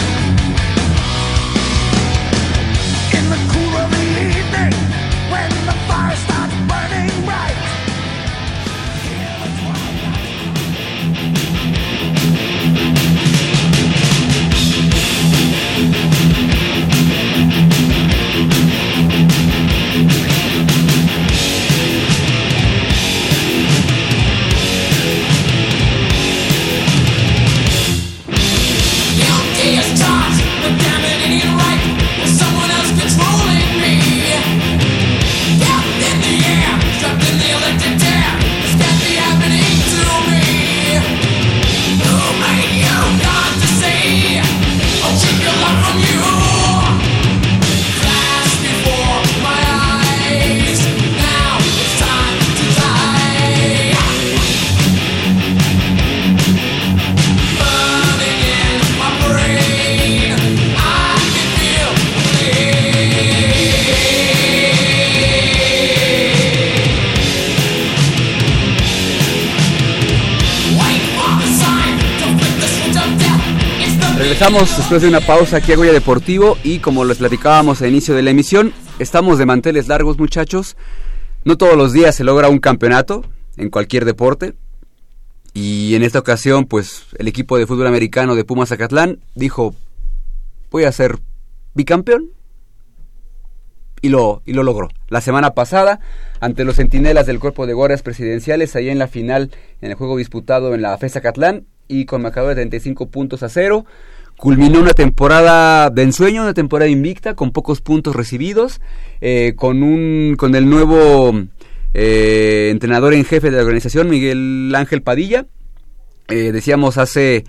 Regresamos después de una pausa aquí a Goya Deportivo y como les platicábamos al inicio de la emisión, estamos de manteles largos muchachos. No todos los días se logra un campeonato en cualquier deporte. Y en esta ocasión, pues el equipo de fútbol americano de Pumas Zacatlán dijo, voy a ser bicampeón. Y lo, y lo logró. La semana pasada, ante los centinelas del cuerpo de guardias presidenciales, ahí en la final, en el juego disputado en la FESA Catlán, y con marcador de 35 puntos a cero, culminó una temporada de ensueño, una temporada invicta, con pocos puntos recibidos, eh, con, un, con el nuevo eh, entrenador en jefe de la organización, Miguel Ángel Padilla. Eh, decíamos hace,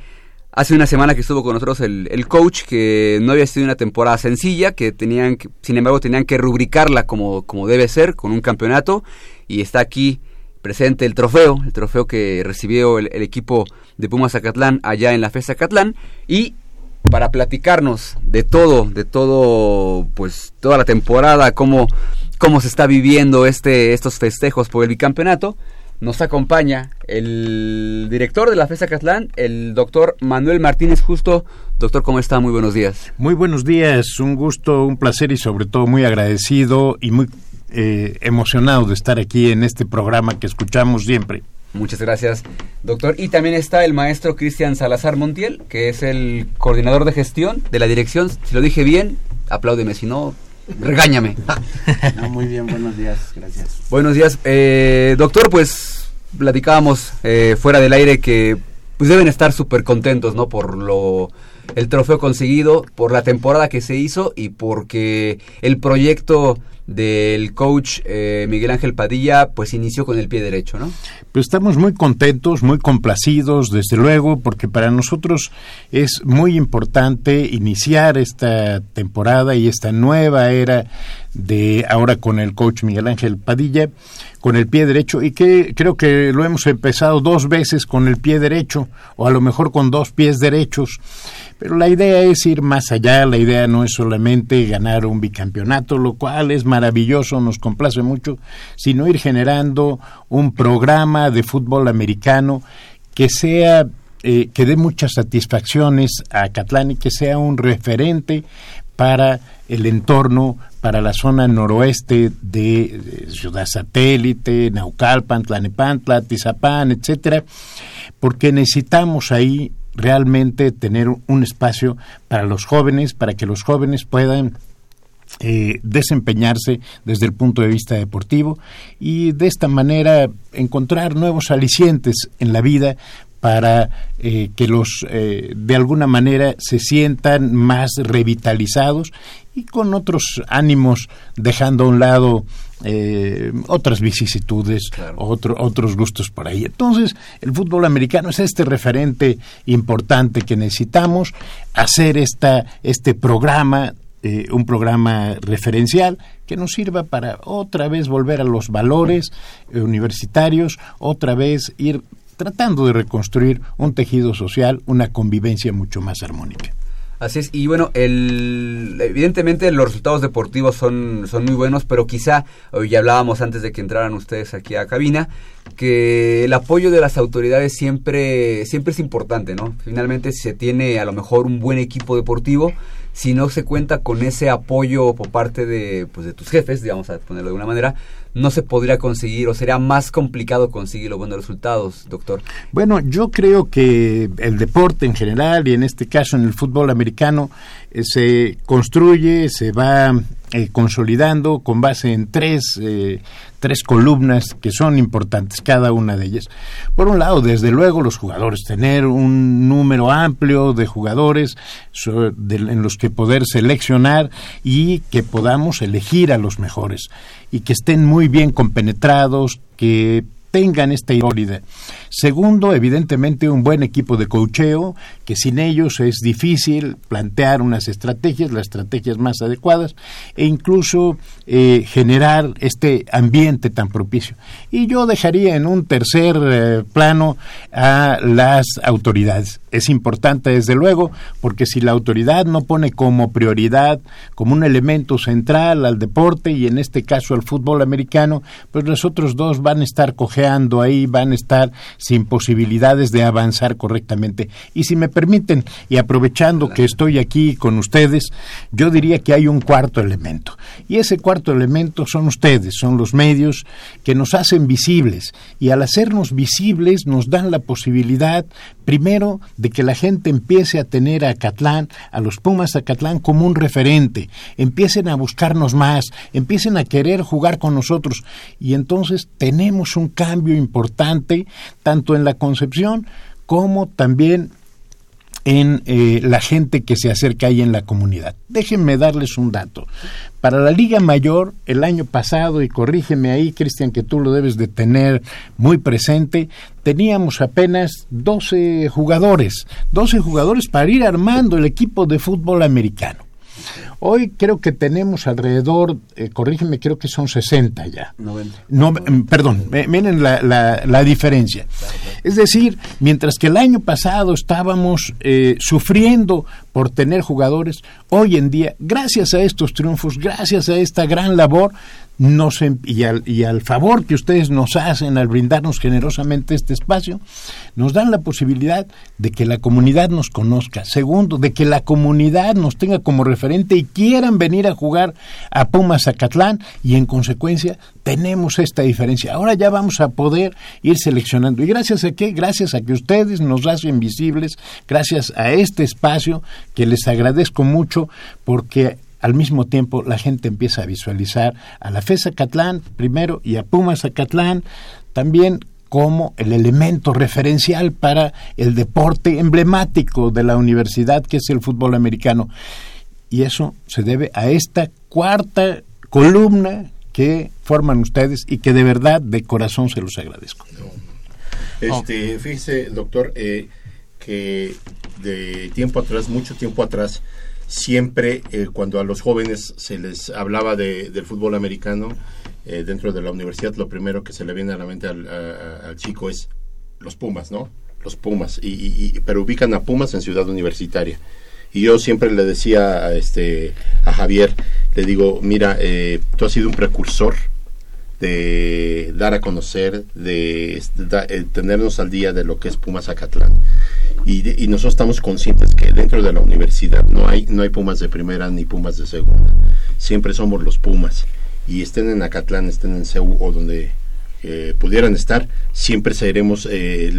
hace una semana que estuvo con nosotros el, el coach, que no había sido una temporada sencilla, que tenían, que- sin embargo, tenían que rubricarla como, como debe ser, con un campeonato, y está aquí presente el trofeo, el trofeo que recibió el, el equipo de Pumas Zacatlán allá en la FESA Zacatlán, y para platicarnos de todo, de todo, pues toda la temporada, cómo, cómo se está viviendo este, estos festejos por el bicampeonato, nos acompaña el director de la FESA Catlán, el doctor Manuel Martínez Justo. Doctor, ¿cómo está? Muy buenos días. Muy buenos días, un gusto, un placer y sobre todo muy agradecido y muy eh, emocionado de estar aquí en este programa que escuchamos siempre. Muchas gracias, doctor. Y también está el maestro Cristian Salazar Montiel, que es el coordinador de gestión de la dirección. Si lo dije bien, apláudeme, si no, regáñame. No, muy bien, buenos días, gracias. Buenos días. Eh, doctor, pues platicábamos eh, fuera del aire que pues deben estar súper contentos, ¿no? Por lo el trofeo conseguido, por la temporada que se hizo y porque el proyecto del coach eh, Miguel Ángel Padilla pues inició con el pie derecho, ¿no? Pues estamos muy contentos, muy complacidos, desde luego, porque para nosotros es muy importante iniciar esta temporada y esta nueva era de ahora con el coach Miguel Ángel Padilla con el pie derecho y que creo que lo hemos empezado dos veces con el pie derecho o a lo mejor con dos pies derechos pero la idea es ir más allá, la idea no es solamente ganar un bicampeonato, lo cual es maravilloso, nos complace mucho, sino ir generando un programa de fútbol americano que sea eh, que dé muchas satisfacciones a Catlán y que sea un referente para el entorno, para la zona noroeste de Ciudad Satélite, Naucalpan, Tlanepantla, Tizapán, etcétera, porque necesitamos ahí realmente tener un espacio para los jóvenes, para que los jóvenes puedan eh, desempeñarse desde el punto de vista deportivo y de esta manera encontrar nuevos alicientes en la vida para eh, que los eh, de alguna manera se sientan más revitalizados y con otros ánimos dejando a un lado eh, otras vicisitudes, otro- otros gustos por ahí. Entonces, el fútbol americano es este referente importante que necesitamos, hacer esta, este programa, eh, un programa referencial que nos sirva para otra vez volver a los valores eh, universitarios, otra vez ir tratando de reconstruir un tejido social, una convivencia mucho más armónica. Así es, y bueno, el, evidentemente los resultados deportivos son, son muy buenos, pero quizá, hoy ya hablábamos antes de que entraran ustedes aquí a cabina, que el apoyo de las autoridades siempre, siempre es importante, ¿no? Finalmente, si se tiene a lo mejor un buen equipo deportivo, si no se cuenta con ese apoyo por parte de, pues, de tus jefes, digamos a ponerlo de alguna manera, no se podría conseguir o sería más complicado conseguir los buenos resultados, doctor. Bueno, yo creo que el deporte en general y en este caso en el fútbol americano eh, se construye, se va eh, consolidando con base en tres, eh, tres columnas que son importantes, cada una de ellas. Por un lado, desde luego, los jugadores, tener un número amplio de jugadores en los que poder seleccionar y que podamos elegir a los mejores y que estén muy bien compenetrados, que tengan esta hipólida. Segundo, evidentemente un buen equipo de cocheo, que sin ellos es difícil plantear unas estrategias, las estrategias más adecuadas, e incluso eh, generar este ambiente tan propicio. Y yo dejaría en un tercer eh, plano a las autoridades. Es importante, desde luego, porque si la autoridad no pone como prioridad, como un elemento central al deporte y en este caso al fútbol americano, pues los otros dos van a estar cojeando ahí, van a estar sin posibilidades de avanzar correctamente. Y si me permiten, y aprovechando que estoy aquí con ustedes, yo diría que hay un cuarto elemento. Y ese cuarto elemento son ustedes, son los medios que nos hacen visibles. Y al hacernos visibles nos dan la posibilidad, primero, de que la gente empiece a tener a Acatlán, a los Pumas Acatlán como un referente, empiecen a buscarnos más, empiecen a querer jugar con nosotros y entonces tenemos un cambio importante tanto en la concepción como también en eh, la gente que se acerca ahí en la comunidad. Déjenme darles un dato. Para la Liga Mayor, el año pasado, y corrígeme ahí, Cristian, que tú lo debes de tener muy presente, teníamos apenas 12 jugadores, 12 jugadores para ir armando el equipo de fútbol americano. Hoy creo que tenemos alrededor, eh, corrígeme, creo que son 60 ya. 90. No, perdón, miren la, la, la diferencia. Es decir, mientras que el año pasado estábamos eh, sufriendo por tener jugadores, hoy en día, gracias a estos triunfos, gracias a esta gran labor, nos, em- y, al, y al favor que ustedes nos hacen al brindarnos generosamente este espacio, nos dan la posibilidad de que la comunidad nos conozca. Segundo, de que la comunidad nos tenga como referente y quieran venir a jugar a Pumas Zacatlán y en consecuencia tenemos esta diferencia. Ahora ya vamos a poder ir seleccionando. ¿Y gracias a qué? Gracias a que ustedes nos hacen visibles, gracias a este espacio que les agradezco mucho porque al mismo tiempo la gente empieza a visualizar a la FES Zacatlán primero y a Pumas Zacatlán también como el elemento referencial para el deporte emblemático de la universidad que es el fútbol americano. Y eso se debe a esta cuarta columna que forman ustedes y que de verdad de corazón se los agradezco. Este, fíjese, doctor, eh, que de tiempo atrás, mucho tiempo atrás, siempre eh, cuando a los jóvenes se les hablaba de, del fútbol americano eh, dentro de la universidad, lo primero que se le viene a la mente al, a- al chico es los Pumas, ¿no? Los Pumas, y- y- pero ubican a Pumas en Ciudad Universitaria. Y yo siempre le decía a, este, a Javier, le digo, mira, eh, tú has sido un precursor de dar a conocer, de este, da- eh, tenernos al día de lo que es Pumas Zacatlán. Y, de- y nosotros estamos conscientes que dentro de la universidad no hay, no hay Pumas de primera ni Pumas de segunda. Siempre somos los Pumas. Y estén en Acatlán, estén en CEU o donde eh, pudieran estar, siempre seremos eh, el,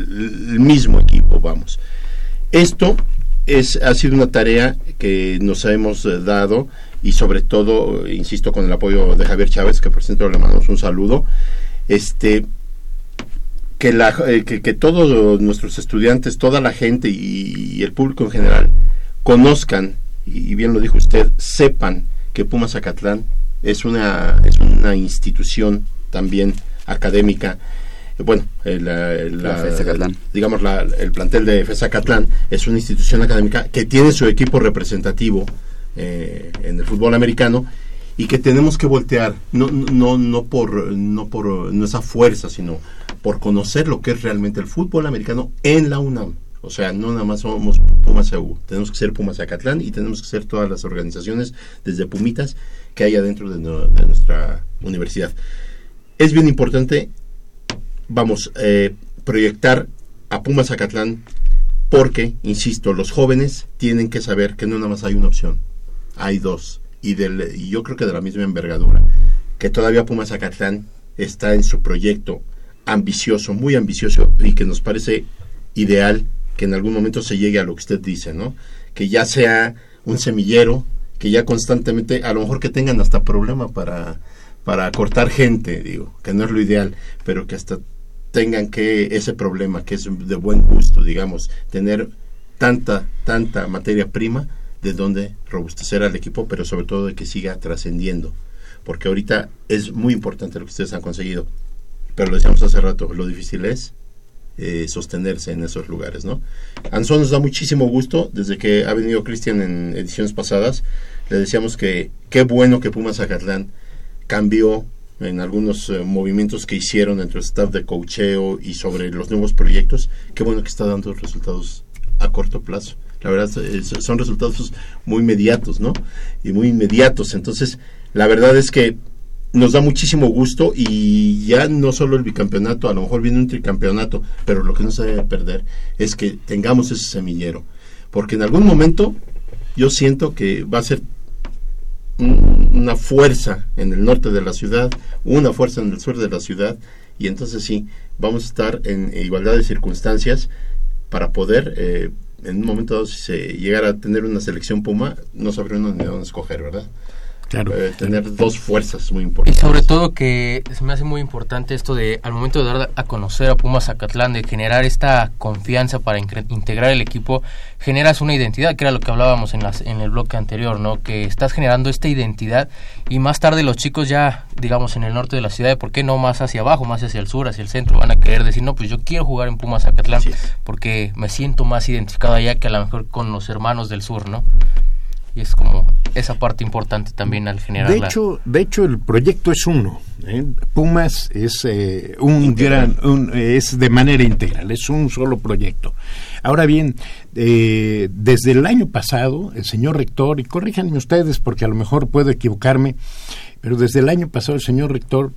el mismo equipo, vamos. Esto es, ha sido una tarea que nos hemos eh, dado y sobre todo, insisto, con el apoyo de Javier Chávez, que por cierto le mandamos un saludo, este, que, la, eh, que, que todos nuestros estudiantes, toda la gente y, y el público en general conozcan, y bien lo dijo usted, sepan que Pumas Zacatlán es una, es una institución también académica. Bueno, el, eh, la- La Zacatlán. digamos, la- el plantel de FES Zacatlán es una institución académica que tiene su equipo representativo eh, en el fútbol americano y que tenemos que voltear, no, no, no por, no por no esa fuerza, sino por conocer lo que es realmente el fútbol americano en la UNAM. O sea, no nada más somos Pumas EU, tenemos que ser Pumas Zacatlán y tenemos que ser todas las organizaciones, desde Pumitas, que haya dentro de, nuestra universidad. Es bien importante, vamos, eh, proyectar a Pumas Zacatlán porque, insisto, los jóvenes tienen que saber que no nada más hay una opción, hay dos. Y, del, y yo creo que de la misma envergadura, que todavía Pumas Zacatlán está en su proyecto ambicioso, muy ambicioso, y que nos parece ideal que en algún momento se llegue a lo que usted dice, ¿no? Que ya sea un semillero, que ya constantemente, a lo mejor que tengan hasta problema para, para cortar gente, digo, que no es lo ideal, pero que hasta tengan que ese problema, que es de buen gusto, digamos, tener tanta, tanta materia prima de donde robustecer al equipo, pero sobre todo de que siga trascendiendo. Porque ahorita es muy importante lo que ustedes han conseguido. Pero lo decíamos hace rato, lo difícil es eh, sostenerse en esos lugares, ¿no? Anson nos da muchísimo gusto, desde que ha venido Cristian en ediciones pasadas, le decíamos que qué bueno que Pumas Zacatlán cambió en algunos eh, movimientos que hicieron entre el staff de cocheo y sobre los nuevos proyectos, qué bueno que está dando resultados a corto plazo. La verdad, es- son resultados muy inmediatos, ¿no? Y muy inmediatos. Entonces, la verdad es que nos da muchísimo gusto y ya no solo el bicampeonato, a lo mejor viene un tricampeonato, pero lo que no se debe perder es que tengamos ese semillero. Porque en algún momento yo siento que va a ser un- una fuerza en el norte de la ciudad, una fuerza en el sur de la ciudad, y entonces sí, vamos a estar en igualdad de circunstancias para poder, eh, en un momento dado, si se llegara a tener una selección Puma, no sabría uno ni dónde escoger, ¿verdad? Claro. Eh, tener dos fuerzas muy Y importantes. sobre todo que se me hace muy importante esto de, al momento de dar a conocer a Pumas Zacatlán, de generar esta confianza para integrar el equipo, generas una identidad, que era lo que hablábamos en, las, en el bloque anterior, ¿no? Que estás generando esta identidad y más tarde los chicos ya, digamos, en el norte de la ciudad, ¿por qué no más hacia abajo, más hacia el sur, hacia el centro? Van a querer decir, no, pues yo quiero jugar en Pumas Zacatlán porque me siento más identificado allá que a lo mejor con los hermanos del sur, ¿no? Y es como esa parte importante también al generar De la- hecho, de hecho el proyecto es uno. ¿eh? Pumas es eh, un gran, un- es de manera integral, es un solo proyecto. Ahora bien, eh, desde el año pasado, el señor rector, y corríjanme ustedes porque a lo mejor puedo equivocarme, pero desde el año pasado el señor rector,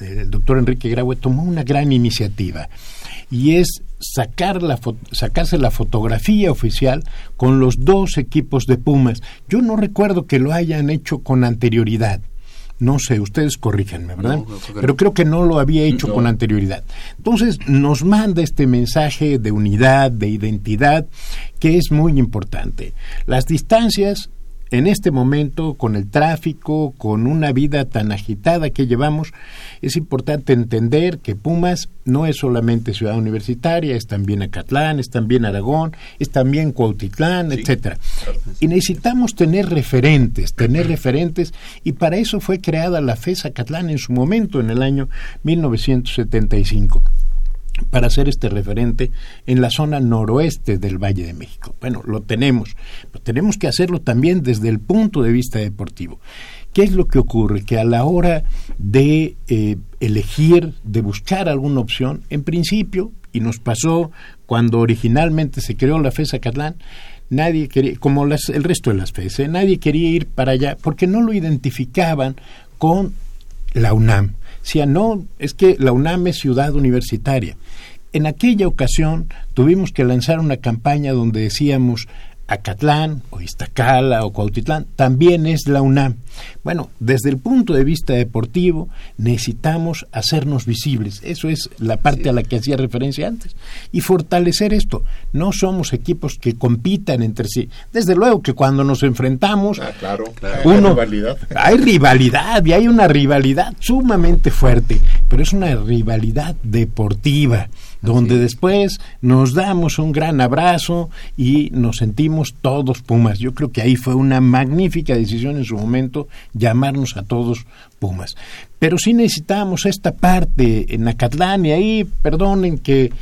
el doctor Enrique Graue, tomó una gran iniciativa y es sacar la fo- sacarse la fotografía oficial con los dos equipos de Pumas. Yo no recuerdo que lo hayan hecho con anterioridad. No sé, ustedes corríjanme, ¿verdad? No, creo que Pero creo que no lo había hecho No. con anterioridad. Entonces nos manda este mensaje de unidad, de identidad, que es muy importante. Las distancias en este momento, con el tráfico, con una vida tan agitada que llevamos, es importante entender que Pumas no es solamente ciudad universitaria, es también Acatlán, es también Aragón, es también Cuautitlán, etcétera. Y necesitamos tener referentes, tener referentes, y para eso fue creada la FES Acatlán en su momento, en el año 1975 para ser este referente en la zona noroeste del Valle de México. Bueno, lo tenemos, pero tenemos que hacerlo también desde el punto de vista deportivo. ¿Qué es lo que ocurre? Que a la hora de eh, elegir, de buscar alguna opción, en principio, y nos pasó cuando originalmente se creó la FES Acatlán, nadie quería, como el resto de las FES, ¿eh? nadie quería ir para allá porque no lo identificaban con la UNAM. Decía, no, es que la UNAM es ciudad universitaria. En aquella ocasión tuvimos que lanzar una campaña donde decíamos Acatlán o Iztacala o Cuautitlán también es la UNAM. Bueno, desde el punto de vista deportivo necesitamos hacernos visibles. Eso es la parte a la que hacía referencia antes. Y fortalecer esto. No somos equipos que compitan entre sí. Desde luego que cuando nos enfrentamos, Ah, claro, uno, Hay rivalidad. hay rivalidad y hay una rivalidad sumamente fuerte. pero es una rivalidad deportiva, donde después nos damos un gran abrazo y nos sentimos todos Pumas. Yo creo que ahí fue una magnífica decisión en su momento llamarnos a todos Pumas. Pero sí necesitamos esta parte en Acatlán y ahí, perdonen que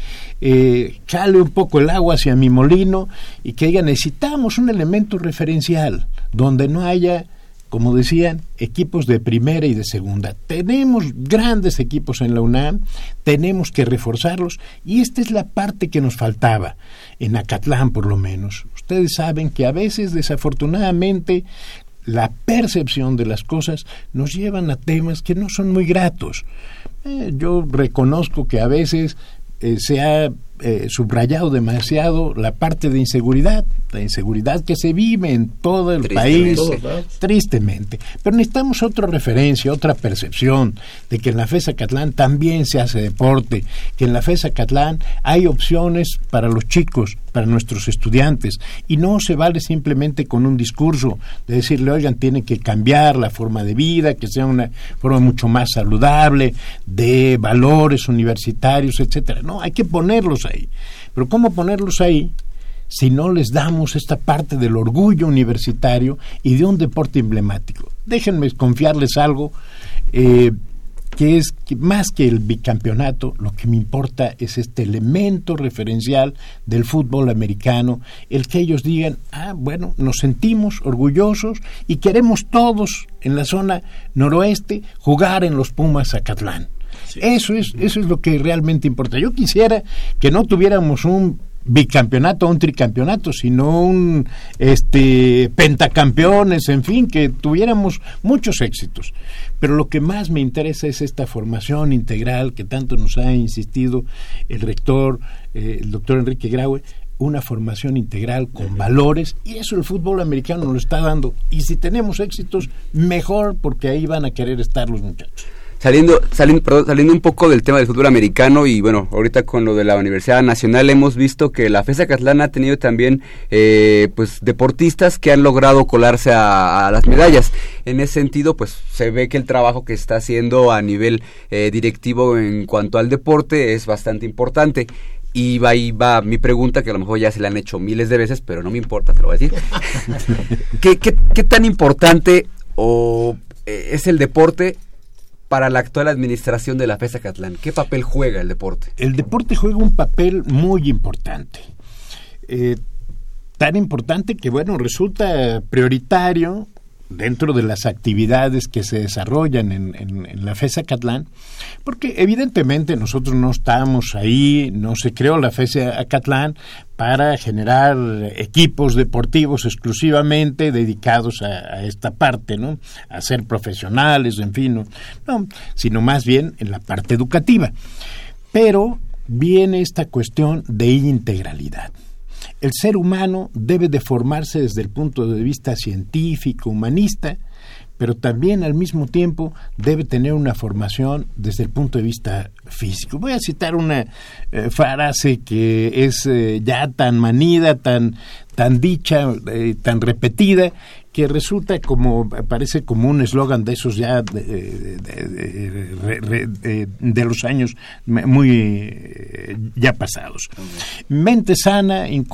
eh, jale un poco el agua hacia mi molino y que diga, necesitamos un elemento referencial donde no haya como decían, equipos de primera y de segunda. Tenemos grandes equipos en la UNAM, tenemos que reforzarlos y esta es la parte que nos faltaba, en Acatlán por lo menos. Ustedes saben que a veces, desafortunadamente, la percepción de las cosas nos llevan a temas que no son muy gratos. Eh, yo reconozco que a veces eh, se ha eh, subrayado demasiado la parte de inseguridad, la inseguridad que se vive en todo el país, tristemente. Pero necesitamos otra referencia, otra percepción de que en la FESA Catlán también se hace deporte, que en la FESA Catlán hay opciones para los chicos, para nuestros estudiantes, y no se vale simplemente con un discurso de decirle, oigan, tienen que cambiar la forma de vida, que sea una forma mucho más saludable, de valores universitarios, etcétera. No, hay que ponerlos ahí. Pero ¿cómo ponerlos ahí si no les damos esta parte del orgullo universitario y de un deporte emblemático? Déjenme confiarles algo. Eh, que es que más que el bicampeonato, lo que me importa es este elemento referencial del fútbol americano, el que ellos digan, ah, bueno, nos sentimos orgullosos y queremos todos en la zona noroeste jugar en los Pumas Zacatlán. Eso es, eso es lo que realmente importa. Yo quisiera que no tuviéramos un bicampeonato o un tricampeonato, sino un este pentacampeones, en fin, que tuviéramos muchos éxitos. Pero lo que más me interesa es esta formación integral que tanto nos ha insistido el rector, eh, el doctor Enrique Graue, una formación integral con valores y eso el fútbol americano nos lo está dando. Y si tenemos éxitos, mejor porque ahí van a querer estar los muchachos. Saliendo, saliendo, perdón, saliendo un poco del tema del fútbol americano y bueno, ahorita con lo de la Universidad Nacional hemos visto que la FESA Catlán ha tenido también eh, pues deportistas que han logrado colarse a, a, las medallas. En ese sentido, pues se ve que el trabajo que está haciendo a nivel eh, directivo en cuanto al deporte es bastante importante. Y va, ahí va mi pregunta, que a lo mejor ya se la han hecho miles de veces, pero no me importa, te lo voy a decir. ¿Qué, qué, qué tan importante o eh, es el deporte para la actual administración de la FESA Catlán? ¿Qué papel juega el deporte? El deporte juega un papel muy importante. Eh, tan importante que, bueno, resulta prioritario dentro de las actividades que se desarrollan en, en, en, la FESA Catlán, porque evidentemente nosotros no estamos ahí, no se creó la FESA Catlán para generar equipos deportivos exclusivamente dedicados a, esta parte, ¿no? A ser profesionales, en fin, no, sino más bien en la parte educativa. Pero viene esta cuestión de integralidad el ser humano debe de formarse desde el punto de vista científico, humanista, pero también al mismo tiempo debe tener una formación desde el punto de vista físico. Voy a citar una eh, frase que es eh, ya tan manida, tan, tan dicha, eh, tan repetida, que resulta como, parece como un eslogan de esos ya de, de, de, de, los años muy ya pasados. Mente sana, en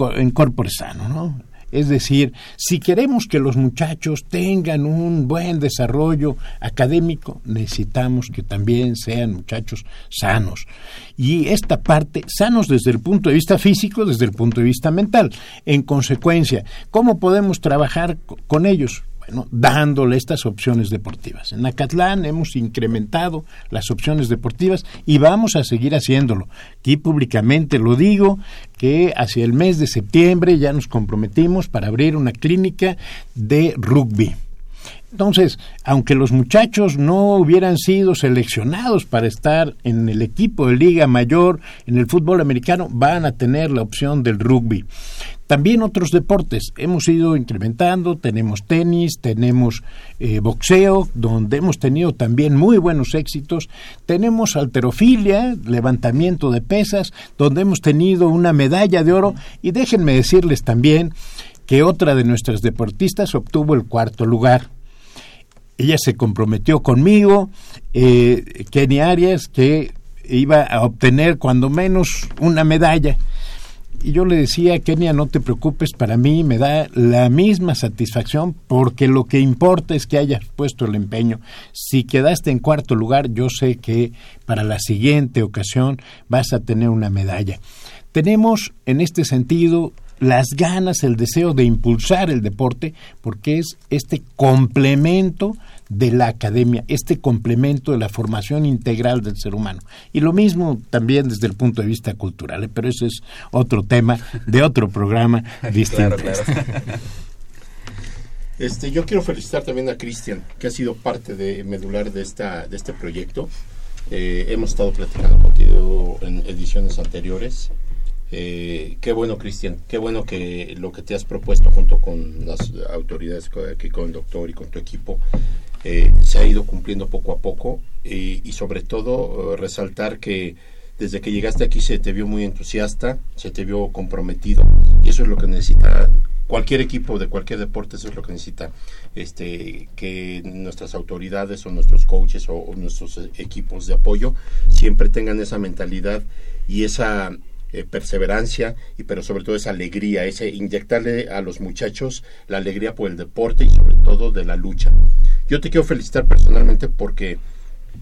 sano, ¿no? Es decir, si queremos que los muchachos tengan un buen desarrollo académico, necesitamos que también sean muchachos sanos. Y esta parte, sanos desde el punto de vista físico, desde el punto de vista mental. En consecuencia, ¿cómo podemos trabajar con ellos? Bueno, dándole estas opciones deportivas. En Acatlán hemos incrementado las opciones deportivas y vamos a seguir haciéndolo. Aquí públicamente lo digo que hacia el mes de septiembre ya nos comprometimos para abrir una clínica de rugby. Entonces, aunque los muchachos no hubieran sido seleccionados para estar en el equipo de Liga Mayor, en el fútbol americano, van a tener la opción del rugby. También otros deportes. Hemos ido incrementando, tenemos tenis, tenemos eh, boxeo, donde hemos tenido también muy buenos éxitos, tenemos alterofilia, levantamiento de pesas, donde hemos tenido una medalla de oro. Y déjenme decirles también que otra de nuestras deportistas obtuvo el cuarto lugar. Ella se comprometió conmigo, eh, Kenny Arias, que iba a obtener cuando menos una medalla. Y yo le decía, Kenia, no te preocupes, para mí me da la misma satisfacción porque lo que importa es que hayas puesto el empeño. Si quedaste en cuarto lugar, yo sé que para la siguiente ocasión vas a tener una medalla. Tenemos en este sentido las ganas, el deseo de impulsar el deporte, porque es este complemento de la academia, este complemento de la formación integral del ser humano. Y lo mismo también desde el punto de vista cultural, ¿eh? pero eso es otro tema de otro programa distinto. Este, yo quiero felicitar también a Cristian, que ha sido parte de medular de esta de este proyecto. Eh, hemos estado platicando contigo en ediciones anteriores. Eh, qué bueno, Cristian, qué bueno que lo que te has propuesto junto con las autoridades, aquí con el doctor y con tu equipo, eh, se ha ido cumpliendo poco a poco y, y sobre todo eh, resaltar que desde que llegaste aquí se te vio muy entusiasta, se te vio comprometido y eso es lo que necesita cualquier equipo de cualquier deporte, eso es lo que necesita este que nuestras autoridades o nuestros coaches o, o nuestros eh, equipos de apoyo siempre tengan esa mentalidad y esa eh, perseverancia y pero sobre todo esa alegría, ese inyectarle a los muchachos la alegría por el deporte y sobre todo de la lucha. Yo te quiero felicitar personalmente porque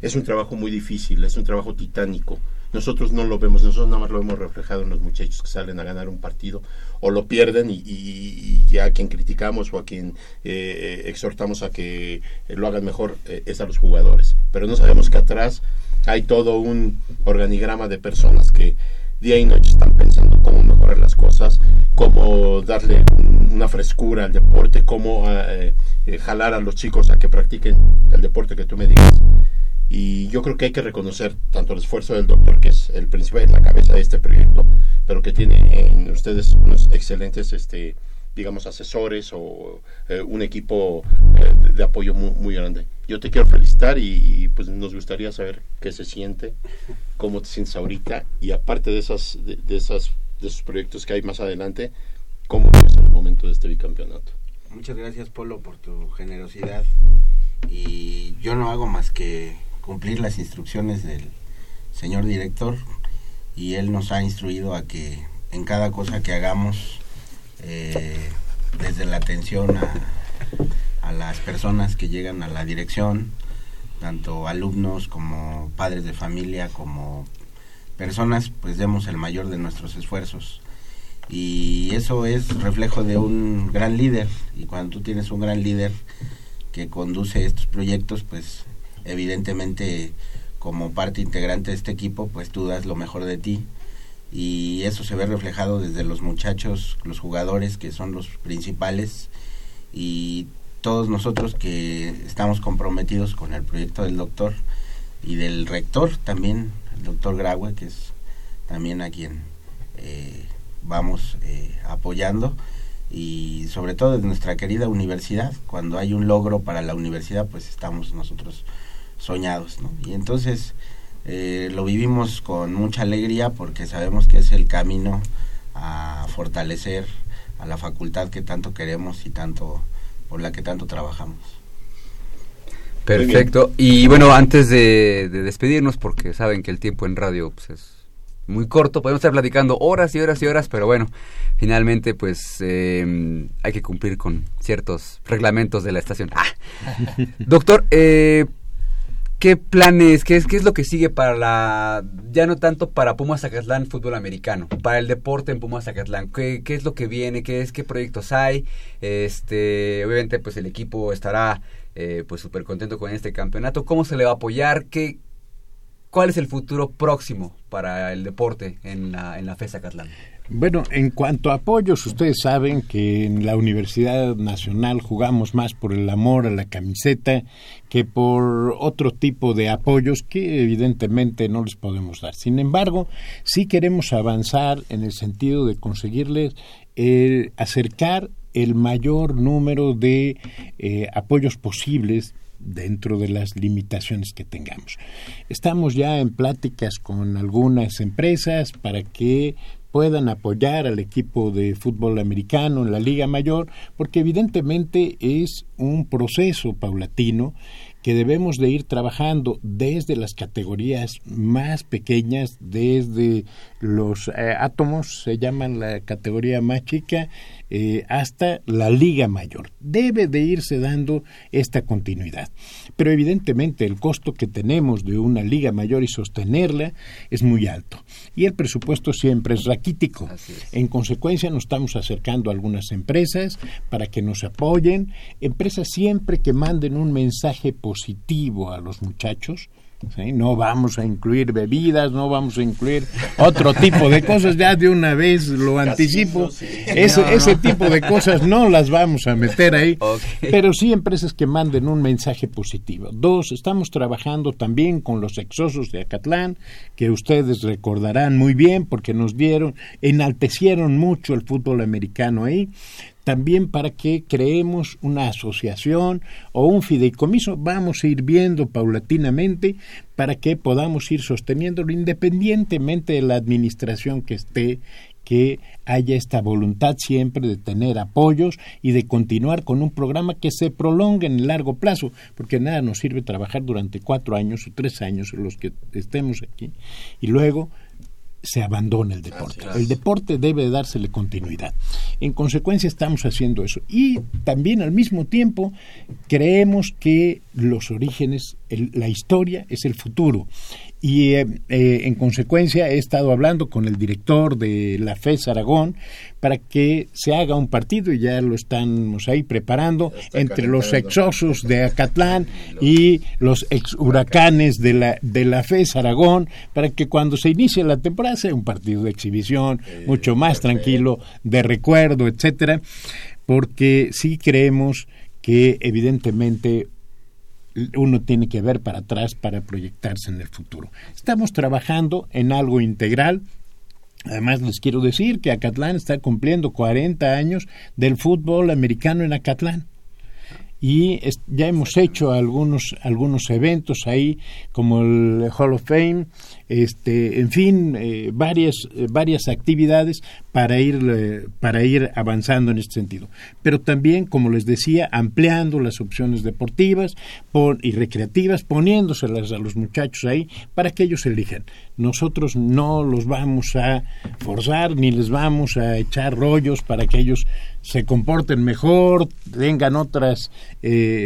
es un trabajo muy difícil, es un trabajo titánico. Nosotros no lo vemos, nosotros nada más lo hemos reflejado en los muchachos que salen a ganar un partido o lo pierden y, y, y a quien criticamos o a quien eh, exhortamos a que lo hagan mejor eh, es a los jugadores. Pero no sabemos que atrás hay todo un organigrama de personas que día y noche están pensando cómo mejorar las cosas, cómo darle un- una frescura al deporte, cómo eh, eh, jalar a los chicos a que practiquen el deporte que tú me digas. Y yo creo que hay que reconocer tanto el esfuerzo del doctor, que es el principal, la cabeza de este proyecto, pero que tiene en ustedes unos excelentes, este, digamos, asesores o eh, un equipo eh, de, apoyo muy, muy grande. Yo te quiero felicitar y, y, pues nos gustaría saber qué se siente, cómo te sientes ahorita y aparte de esas, de, de esas, de esos proyectos que hay más adelante, cómo es el momento de este bicampeonato. Muchas gracias Polo por tu generosidad y yo no hago más que cumplir las instrucciones del señor director y él nos ha instruido a que en cada cosa que hagamos eh, desde la atención a, a las personas que llegan a la dirección tanto alumnos como padres de familia como personas pues demos el mayor de nuestros esfuerzos. Y eso es reflejo de un gran líder. Y cuando tú tienes un gran líder que conduce estos proyectos pues evidentemente como parte integrante de este equipo pues tú das lo mejor de ti y eso se ve reflejado desde los muchachos los jugadores que son los principales y todos nosotros que estamos comprometidos con el proyecto del doctor y del rector también el doctor Graue que es también a quien eh, vamos eh, apoyando y sobre todo de nuestra querida universidad. Cuando hay un logro para la universidad, pues estamos nosotros soñados, ¿no? Y entonces eh, lo vivimos con mucha alegría porque sabemos que es el camino a fortalecer a la facultad que tanto queremos y tanto por la que tanto trabajamos. Perfecto. Y bueno, antes de, de despedirnos, porque saben que el tiempo en radio pues, es muy corto, podemos estar platicando horas y horas y horas, pero bueno, finalmente pues eh, hay que cumplir con ciertos reglamentos de la estación. Ah. Doctor, eh, ¿qué planes, qué es, qué es lo que sigue para la, ya no tanto para Pumas Zacatlán fútbol americano, para el deporte en Pumas Zacatlán? ¿Qué, qué es lo que viene? ¿Qué es, qué proyectos hay? Este, obviamente pues el equipo estará eh, pues súper contento con este campeonato. ¿Cómo se le va a apoyar? ¿Qué, ¿Cuál es el futuro próximo para el deporte en la, en la FES Zacatlán? Bueno, en cuanto a apoyos, ustedes saben que en la Universidad Nacional jugamos más por el amor a la camiseta que por otro tipo de apoyos que evidentemente no les podemos dar. Sin embargo, sí queremos avanzar en el sentido de conseguirles acercar el mayor número de eh, apoyos posibles dentro de las limitaciones que tengamos. Estamos ya en pláticas con algunas empresas para que puedan apoyar al equipo de fútbol americano en la Liga Mayor, porque evidentemente es un proceso paulatino que debemos de ir trabajando desde las categorías más pequeñas, desde los eh, átomos, se llaman la categoría más chica, eh, hasta la liga mayor. Debe de irse dando esta continuidad. Pero evidentemente el costo que tenemos de una liga mayor y sostenerla es muy alto. Y el presupuesto siempre es raquítico. En consecuencia nos estamos acercando a algunas empresas para que nos apoyen. Empresas siempre que manden un mensaje positivo a los muchachos, ¿sí? No vamos a incluir bebidas, no vamos a incluir otro tipo de cosas, ya de una vez lo anticipo. Ese tipo de cosas no las vamos a meter ahí, pero sí empresas que manden un mensaje positivo. Dos, estamos trabajando también con los exosos de Acatlán, que ustedes recordarán muy bien porque nos dieron, enaltecieron mucho el fútbol americano ahí también para que creemos una asociación o un fideicomiso. Vamos a ir viendo paulatinamente para que podamos ir sosteniéndolo independientemente de la administración que esté que haya esta voluntad siempre de tener apoyos y de continuar con un programa que se prolongue en largo plazo, porque nada nos sirve trabajar durante cuatro años o tres años los que estemos aquí y luego se abandona el deporte. El deporte debe dársele continuidad. En consecuencia estamos haciendo eso. Y también al mismo tiempo creemos que los orígenes, el- la historia es el futuro. Y eh, eh, en consecuencia he estado hablando con el director de la FES Aragón para que se haga un partido y ya lo estamos ahí preparando entre los exosos de Acatlán y los ex huracanes de la, de la FES Aragón para que cuando se inicie la temporada sea un partido de exhibición mucho más tranquilo, de recuerdo, etcétera, porque sí creemos que evidentemente uno tiene que ver para atrás para proyectarse en el futuro. Estamos trabajando en algo integral. Además, les quiero decir que Acatlán está cumpliendo 40 años del fútbol americano en Acatlán. Y ya hemos hecho algunos, algunos eventos ahí, como el Hall of Fame, este, en fin, eh, varias, eh, varias actividades para ir, eh, para ir avanzando en este sentido. Pero también, como les decía, ampliando las opciones deportivas pon- y recreativas, poniéndoselas a los muchachos ahí para que ellos elijan. Nosotros no los vamos a forzar ni les vamos a echar rollos para que ellos se comporten mejor, tengan otras,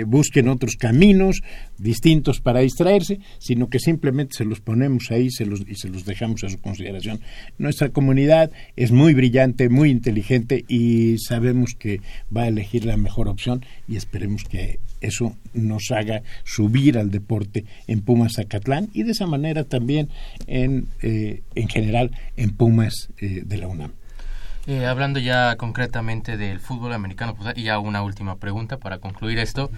busquen otros caminos distintos para distraerse, sino que simplemente se los ponemos ahí se los, y se los dejamos a su consideración. Nuestra comunidad es muy brillante, muy inteligente y sabemos que va a elegir la mejor opción y esperemos que eso nos haga subir al deporte en Pumas Zacatlán y de esa manera también en, eh, en general en Pumas eh, de la UNAM. Eh, hablando ya concretamente del fútbol americano, pues, y ya una última pregunta para concluir esto.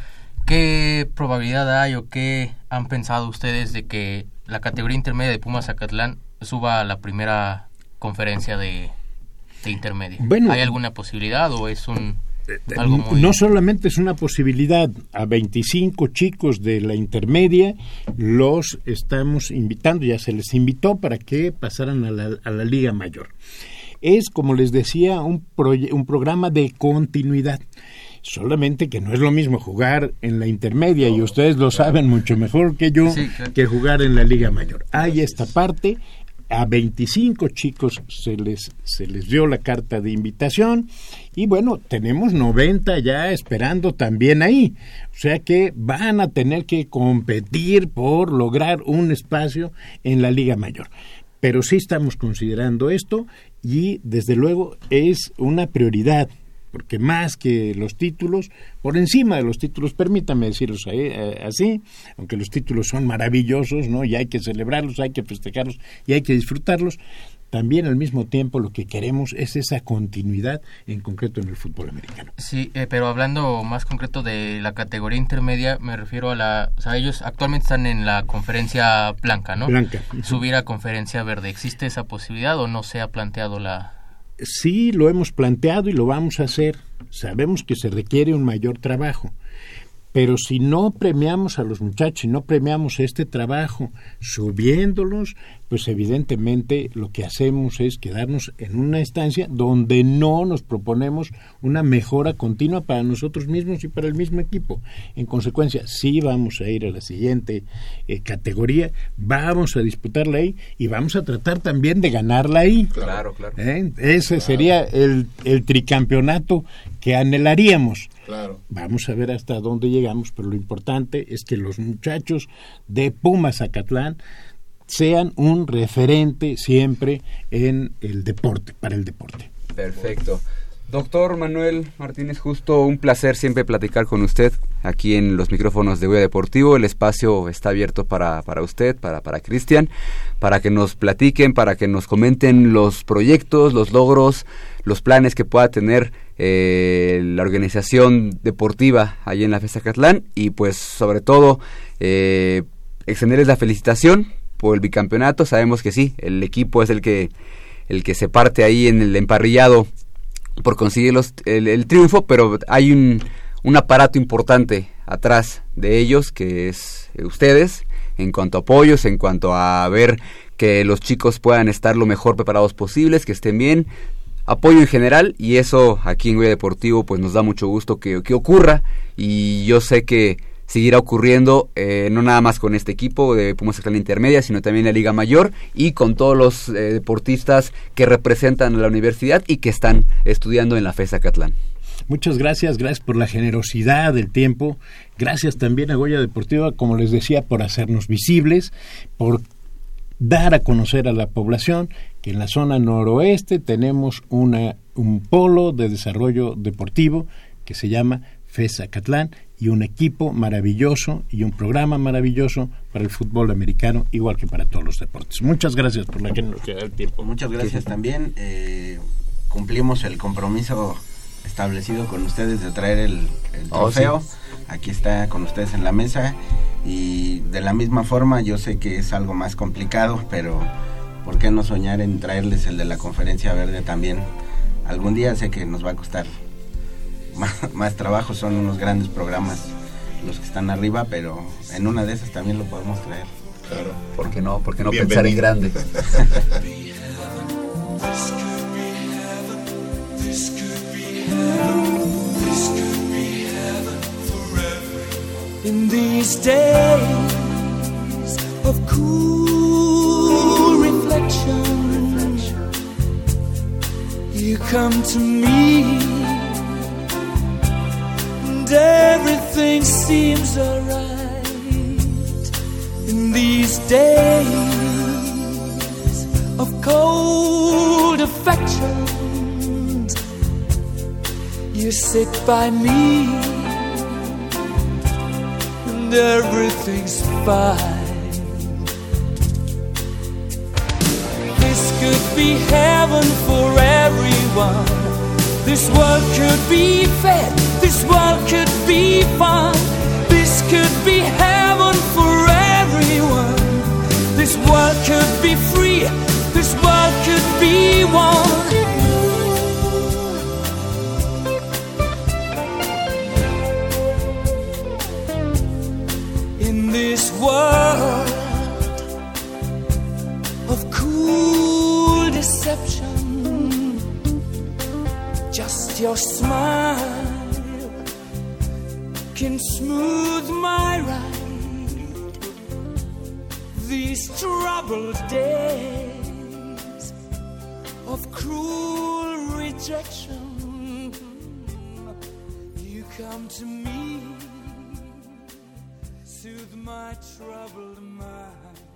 ¿Qué probabilidad hay o qué han pensado ustedes de que la categoría intermedia de Pumas Zacatlán suba a la primera conferencia de, de intermedia? Bueno. ¿Hay alguna posibilidad o es un algo muy No solamente es una posibilidad, a 25 chicos de la intermedia los estamos invitando, ya se les invitó para que pasaran a la, a la Liga Mayor. Es, como les decía, un, proye- un programa de continuidad. Solamente que no es lo mismo jugar en la intermedia, y ustedes lo saben mucho mejor que yo, Sí, claro. que jugar en la Liga Mayor. Hay esta parte, a 25 chicos se les, se les dio la carta de invitación y bueno, tenemos 90 ya esperando también ahí. O sea que van a tener que competir por lograr un espacio en la Liga Mayor. Pero sí estamos considerando esto y desde luego es una prioridad porque más que los títulos, por encima de los títulos, permítame decirlos ahí, eh, así, aunque los títulos son maravillosos, ¿no? Y hay que celebrarlos, hay que festejarlos y hay que disfrutarlos, también al mismo tiempo lo que queremos es esa continuidad, en concreto en el fútbol americano. Sí, eh, pero hablando más concreto de la categoría intermedia, me refiero a la... O sea, ellos actualmente están en la conferencia blanca, ¿no? Blanca. Subir a conferencia verde. ¿Existe esa posibilidad o no se ha planteado la...? Sí, lo hemos planteado y lo vamos a hacer. Sabemos que se requiere un mayor trabajo. Pero si no premiamos a los muchachos, si no premiamos este trabajo, subiéndolos, pues evidentemente lo que hacemos es quedarnos en una estancia donde no nos proponemos una mejora continua para nosotros mismos y para el mismo equipo. En consecuencia, sí vamos a ir a la siguiente eh, categoría, vamos a disputarla ahí y vamos a tratar también de ganarla ahí. Claro, claro. ¿Eh? Ese sería el, el tricampeonato que anhelaríamos. Claro. Vamos a ver hasta dónde llegamos, pero lo importante es que los muchachos de Pumas Zacatlán sean un referente siempre en el deporte, para el deporte. Perfecto. Doctor Manuel Martínez, justo un placer siempre platicar con usted aquí en los micrófonos de Huella Deportivo. El espacio está abierto para, para usted, para, para Cristian, para que nos platiquen, para que nos comenten los proyectos, los logros, los planes que pueda tener eh, la organización deportiva allí en la Fiesta Catlán y pues sobre todo eh, extenderles la felicitación por el bicampeonato. Sabemos que sí, el equipo es el que, el que se parte ahí en el emparrillado por conseguir los, el, el triunfo, pero hay un, un aparato importante atrás de ellos que es eh, ustedes en cuanto a apoyos, en cuanto a ver que los chicos puedan estar lo mejor preparados posibles, que estén bien, apoyo en general y eso aquí en Guía Deportivo pues nos da mucho gusto que, que ocurra. Y yo sé que seguirá ocurriendo eh, no nada más con este equipo de Pumas Intermedia, sino también la Liga Mayor y con todos los eh, deportistas que representan a la universidad y que están estudiando en la FESA Catlán. Muchas gracias, gracias por la generosidad del tiempo, gracias también a Goya Deportiva, como les decía, por hacernos visibles, por dar a conocer a la población que en la zona noroeste tenemos una, un polo de desarrollo deportivo que se llama FESA Catlán y un equipo maravilloso y un programa maravilloso para el fútbol americano, igual que para todos los deportes. Muchas gracias por la generosidad del tiempo. Muchas gracias también. Eh, cumplimos el compromiso establecido con ustedes de traer el, el Oh, trofeo. sí. Aquí está con ustedes en la mesa. Y de la misma forma, yo sé que es algo más complicado, pero ¿por qué no soñar en traerles el de la conferencia verde también? Algún día sé que nos va a costar más, más trabajo, son unos grandes programas los que están arriba, pero en una de esas también lo podemos traer. Claro. ¿Por qué no? ¿Por qué no Bienvenido. pensar en grande? In these days of cool reflection, you come to me, and everything seems alright. In these days of cold affection. You sit by me, and everything's fine. This could be heaven for everyone. This world could be fair, this world could be fun. This could be heaven for everyone. This world could be free, this world could be one. in this world of cool deception. Your smile can smooth my ride. These troubled days of cruel rejection. You come to me soothe my troubled mind.